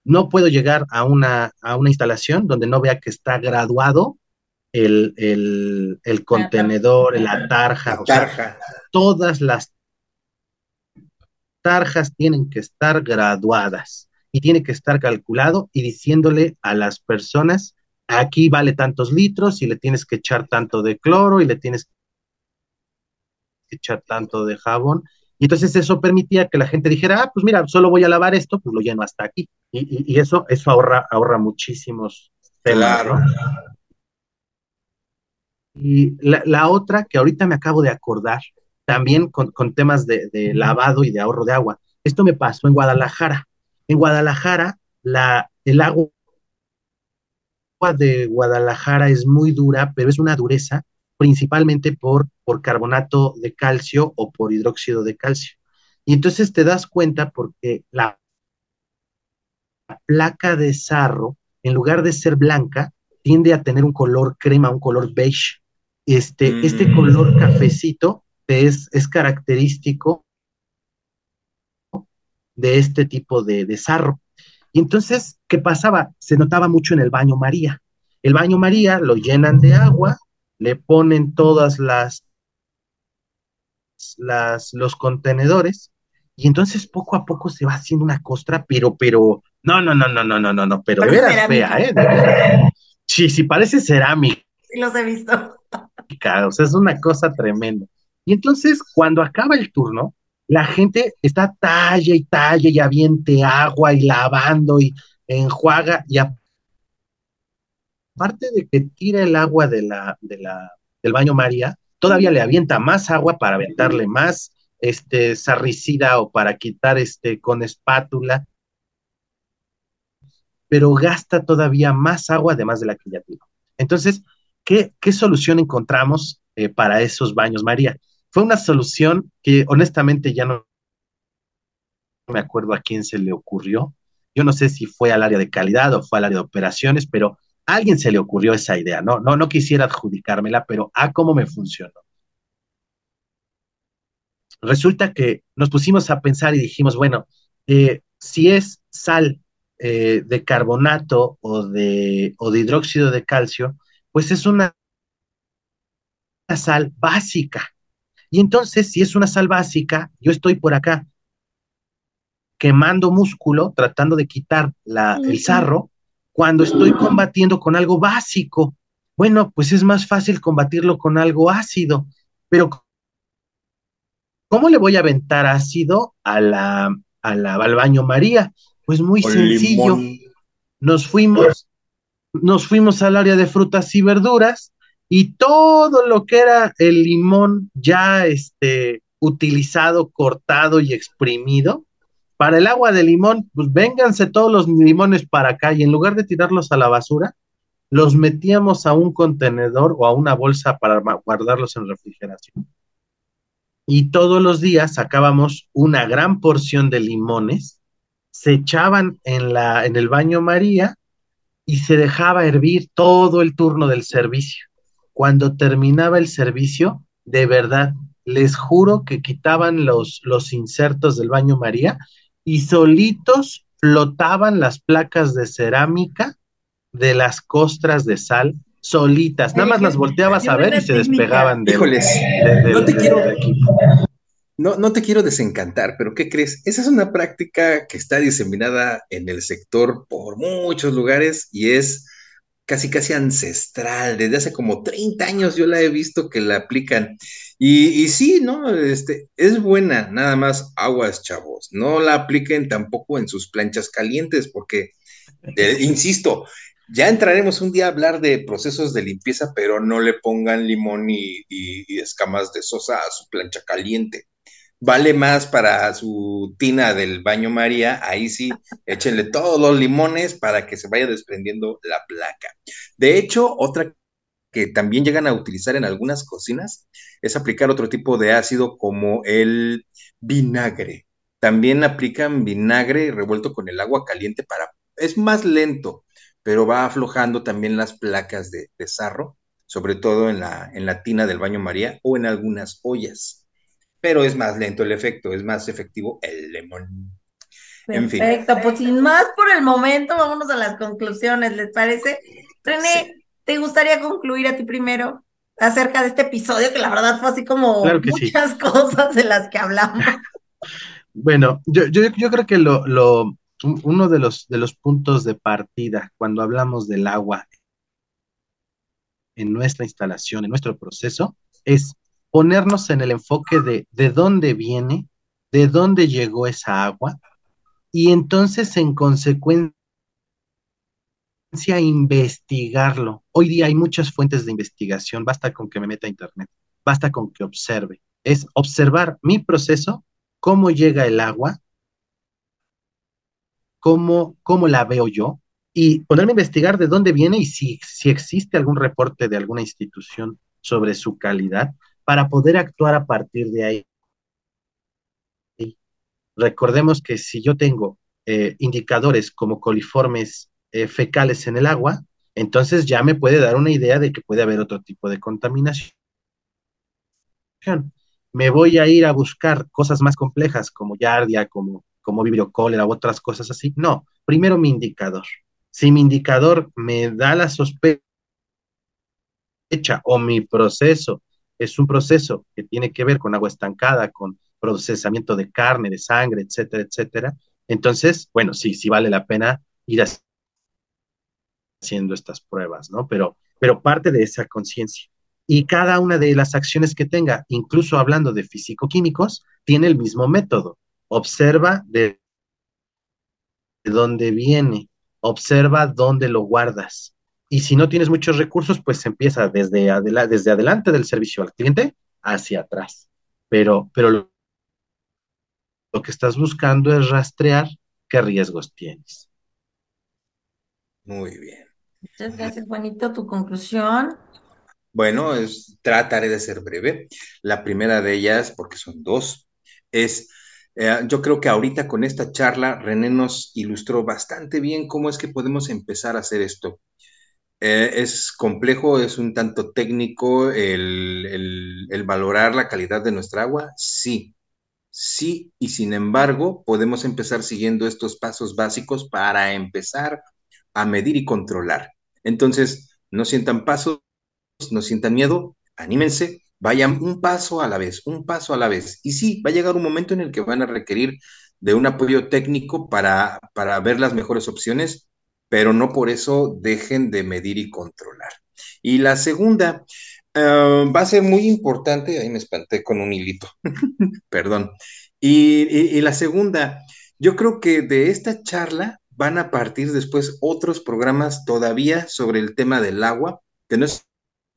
no puedo llegar a una, a una instalación donde no vea que está graduado el, el, contenedor, la tarja, o Sea, todas las tarjas tienen que estar graduadas y tiene que estar calculado y diciéndole a las personas, aquí vale tantos litros y le tienes que echar tanto de cloro y le tienes que echar tanto de jabón. Y entonces eso permitía que la gente dijera, ah, pues mira, solo voy a lavar esto, pues lo lleno hasta aquí. Y, eso, eso ahorra, ahorra muchísimos Claro. Y la, otra que ahorita me acabo de acordar, también con, temas de, lavado y de ahorro de agua. Esto me pasó en Guadalajara. En Guadalajara, la, el agua de Guadalajara es muy dura, pero es una dureza principalmente por, por carbonato de calcio o por hidróxido de calcio. Y entonces te das cuenta porque la placa de sarro, en lugar de ser blanca, tiende a tener un color crema, un color beige. Este, este mm. color cafecito es, es característico de este tipo de, de sarro. Y entonces, ¿qué pasaba? Se notaba mucho en el baño María. El baño María lo llenan de agua, le ponen todas las, las los contenedores y entonces poco a poco se va haciendo una costra, pero, pero, no, no, no, no, no, no, no, no, pero de veras fea, ¿eh? Sí, sí, parece cerámica. Sí, los he visto. O sea, es una cosa tremenda. Y entonces, cuando acaba el turno, la gente está talla y talla y aviente agua y lavando y enjuaga y aparte de que tira el agua de la, de la, del baño María, todavía le avienta más agua para aventarle más este sarricida o para quitar este con espátula, pero gasta todavía más agua además de la que ya tiene. Entonces, ¿qué, solución encontramos eh, para esos baños María? Fue una solución que honestamente ya no me acuerdo a quién se le ocurrió. Yo no sé si fue al área de calidad o fue al área de operaciones, pero a alguien se le ocurrió esa idea, ¿no? No, no quisiera adjudicármela, pero a cómo me funcionó. Resulta que nos pusimos a pensar y dijimos, bueno, eh, si es sal eh, de carbonato o de, o de hidróxido de calcio, pues es una sal básica. Y entonces, si es una sal básica, yo estoy por acá quemando músculo, tratando de quitar la, el sarro, cuando estoy combatiendo con algo básico. Bueno, pues es más fácil combatirlo con algo ácido, pero ¿cómo le voy a aventar ácido a la, a la, al baño María? Pues muy sencillo. Nos fuimos, nos fuimos al área de frutas y verduras y todo lo que era el limón ya este, utilizado, cortado y exprimido, para el agua de limón, pues vénganse todos los limones para acá y en lugar de tirarlos a la basura, los metíamos a un contenedor o a una bolsa para guardarlos en refrigeración. Y todos los días sacábamos una gran porción de limones, se echaban en, la, en el baño María y se dejaba hervir todo el turno del servicio. Cuando terminaba el servicio, de verdad, les juro que quitaban los, los insertos del baño María y solitos flotaban las placas de cerámica de las costras de sal solitas, nada más las volteabas a ver y se despegaban de Híjoles, no te quiero no, no te quiero desencantar, pero ¿qué crees? Esa es una práctica que está diseminada en el sector por muchos lugares y es casi casi ancestral, desde hace como 30 años yo la he visto que la aplican. Y, y sí, ¿no? Este, es buena, nada más aguas, chavos. No la apliquen tampoco en sus planchas calientes, porque, eh, insisto, Ya entraremos un día a hablar de procesos de limpieza, pero no le pongan limón y, escamas de sosa a su plancha caliente. Vale más para su tina del baño María, ahí sí, [laughs] échenle todos los limones para que se vaya desprendiendo la placa. De hecho, otra que también llegan a utilizar en algunas cocinas es aplicar otro tipo de ácido como el vinagre. También aplican vinagre revuelto con el agua caliente para... Es más lento, pero va aflojando también las placas de, sarro, sobre todo en la, en la tina del baño María o en algunas ollas. Pero es más lento el efecto, es más efectivo el limón. Perfecto, pues sin más por el momento, vámonos a las conclusiones, ¿les parece? René, ¿te gustaría concluir a ti primero acerca de este episodio que la verdad fue así como muchas [laughs] cosas de las que hablamos? [laughs] bueno, yo, yo, yo creo que lo, lo, uno de los, de los puntos de partida cuando hablamos del agua en nuestra instalación, en nuestro proceso, es ponernos en el enfoque de de dónde viene, de dónde llegó esa agua, y entonces en consecuencia investigarlo. Hoy día hay muchas fuentes de investigación, basta con que me meta a internet, basta con que observe. Es observar mi proceso, cómo llega el agua, cómo, cómo la veo yo y ponerme a investigar de dónde viene y si, si existe algún reporte de alguna institución sobre su calidad para poder actuar a partir de ahí. Recordemos que si yo tengo eh, indicadores como coliformes eh, fecales en el agua, entonces ya me puede dar una idea de que puede haber otro tipo de contaminación. Me voy a ir a buscar cosas más complejas como yardia, como como u otras cosas así. No, primero mi indicador. Si mi indicador me da la sospecha o mi proceso es un proceso que tiene que ver con agua estancada, con procesamiento de carne, de sangre, etcétera, etcétera, entonces, bueno, sí, sí vale la pena ir haciendo estas pruebas, ¿no? Pero, pero parte de esa conciencia. Y cada una de las acciones que tenga, incluso hablando de físico-químicos, tiene el mismo método observa de dónde viene, observa dónde lo guardas. Y si no tienes muchos recursos, pues empieza desde, desde adelante del servicio al cliente hacia atrás. Pero, pero lo, lo que estás buscando es rastrear qué riesgos tienes. Muy bien. Muchas gracias, Juanito. ¿Tu conclusión? Bueno, es, trataré de ser breve. La primera de ellas, porque son dos, es eh, yo creo que ahorita con esta charla René nos ilustró bastante bien cómo es que podemos empezar a hacer esto. Eh, es complejo, es un tanto técnico el, el, valorar la calidad de nuestra agua, sí, sí, y sin embargo podemos empezar siguiendo estos pasos básicos para empezar a medir y controlar. Entonces, no sientan pasos, no sientan miedo, anímense, Vayan un paso a la vez, un paso a la vez. Y sí, va a llegar un momento en el que van a requerir de un apoyo técnico para, para ver las mejores opciones, pero no por eso dejen de medir y controlar. Y la segunda eh, va a ser muy importante, ahí me espanté con un hilito, [laughs] perdón. y la segunda, yo creo que de esta charla van a partir después otros programas todavía sobre el tema del agua, que no es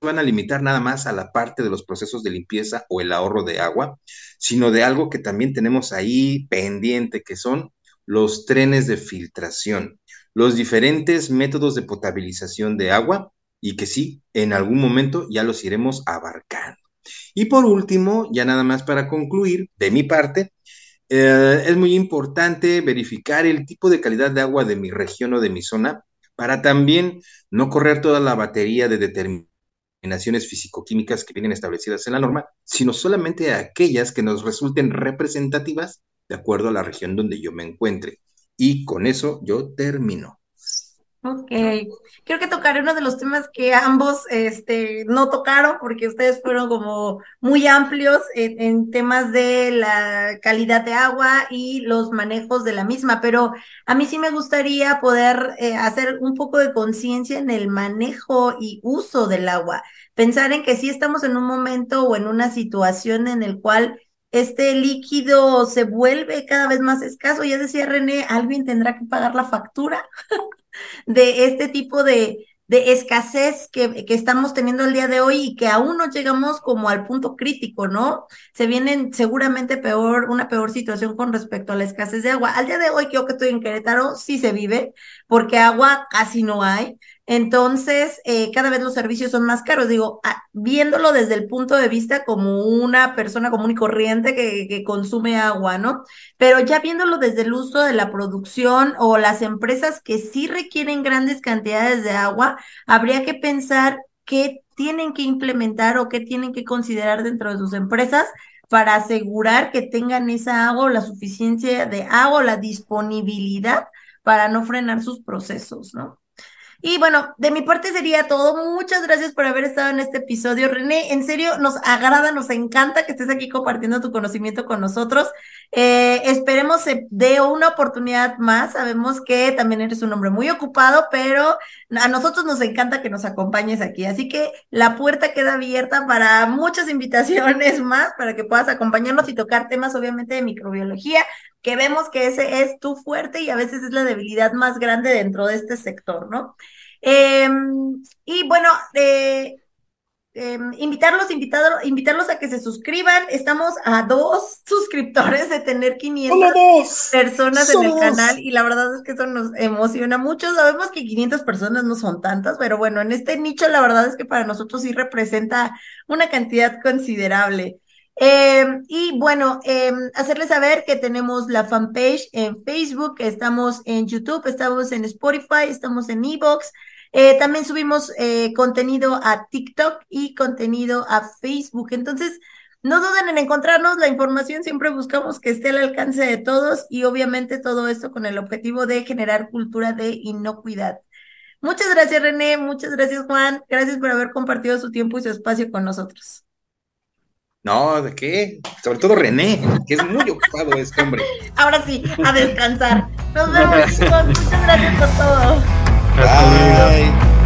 van a limitar nada más a la parte de los procesos de limpieza o el ahorro de agua, sino de algo que también tenemos ahí pendiente, que son los trenes de filtración, los diferentes métodos de potabilización de agua y que sí, en algún momento ya los iremos abarcando. Y por último, ya nada más para concluir, de mi parte, eh, es muy importante verificar el tipo de calidad de agua de mi región o de mi zona para también no correr toda la batería de determinaciones físico-químicas que vienen establecidas en la norma, sino solamente aquellas que nos resulten representativas de acuerdo a la región donde yo me encuentre. Y con eso yo termino. Ok, creo que tocaré uno de los temas que ambos este, no tocaron porque ustedes fueron como muy amplios en, temas de la calidad de agua y los manejos de la misma, pero a mí sí me gustaría poder eh, hacer un poco de conciencia en el manejo y uso del agua, pensar en que sí estamos en un momento o en una situación en el cual este líquido se vuelve cada vez más escaso. Ya decía René, alguien tendrá que pagar la factura. [laughs] de este tipo de, de escasez que, que, estamos teniendo el día de hoy y que aún no llegamos como al punto crítico, ¿no? Se viene seguramente peor, una peor situación con respecto a la escasez de agua. Al día de hoy, yo que estoy en Querétaro, sí se vive, porque agua casi no hay. Entonces, eh, cada vez los servicios son más caros. Digo, viéndolo desde el punto de vista como una persona común y corriente que, consume agua, ¿no? Pero ya viéndolo desde el uso de la producción o las empresas que sí requieren grandes cantidades de agua, habría que pensar qué tienen que implementar o qué tienen que considerar dentro de sus empresas para asegurar que tengan esa agua la suficiencia de agua la disponibilidad para no frenar sus procesos, ¿no? Y bueno, de mi parte sería todo. Muchas gracias por haber estado en este episodio. René, en serio, nos agrada, nos encanta que estés aquí compartiendo tu conocimiento con nosotros. Eh, esperemos se dé una oportunidad más. Sabemos que también eres un hombre muy ocupado, pero a nosotros nos encanta que nos acompañes aquí. Así que la puerta queda abierta para muchas invitaciones [laughs] más, para que puedas acompañarnos y tocar temas, obviamente, de microbiología, que vemos que ese es tu fuerte y a veces es la debilidad más grande dentro de este sector, ¿no? Em, y bueno, eh, invitarlos, invitarlos, invitarlos a que se suscriban. Estamos a dos [laughs] suscriptores de tener 500 personas en el canal y la verdad es que eso nos emociona mucho. Sabemos que 500 personas no son tantas, pero bueno, en este nicho la verdad es que para nosotros sí representa una cantidad considerable. Em, y bueno, eh, hacerles saber que tenemos la fanpage en Facebook, estamos en YouTube, estamos en Spotify, estamos en Evox. Eh, también subimos eh, contenido a TikTok y contenido a Facebook. Entonces, no duden en encontrarnos. La información siempre buscamos que esté al alcance de todos y obviamente todo esto con el objetivo de generar cultura de inocuidad. Muchas gracias, René. Muchas gracias, Juan. Gracias por haber compartido su tiempo y su espacio con nosotros. No, ¿de qué? Sobre todo René, que es muy ocupado este hombre. Ahora sí, a descansar. Nos vemos, chicos. Muchas gracias por todo. Bye.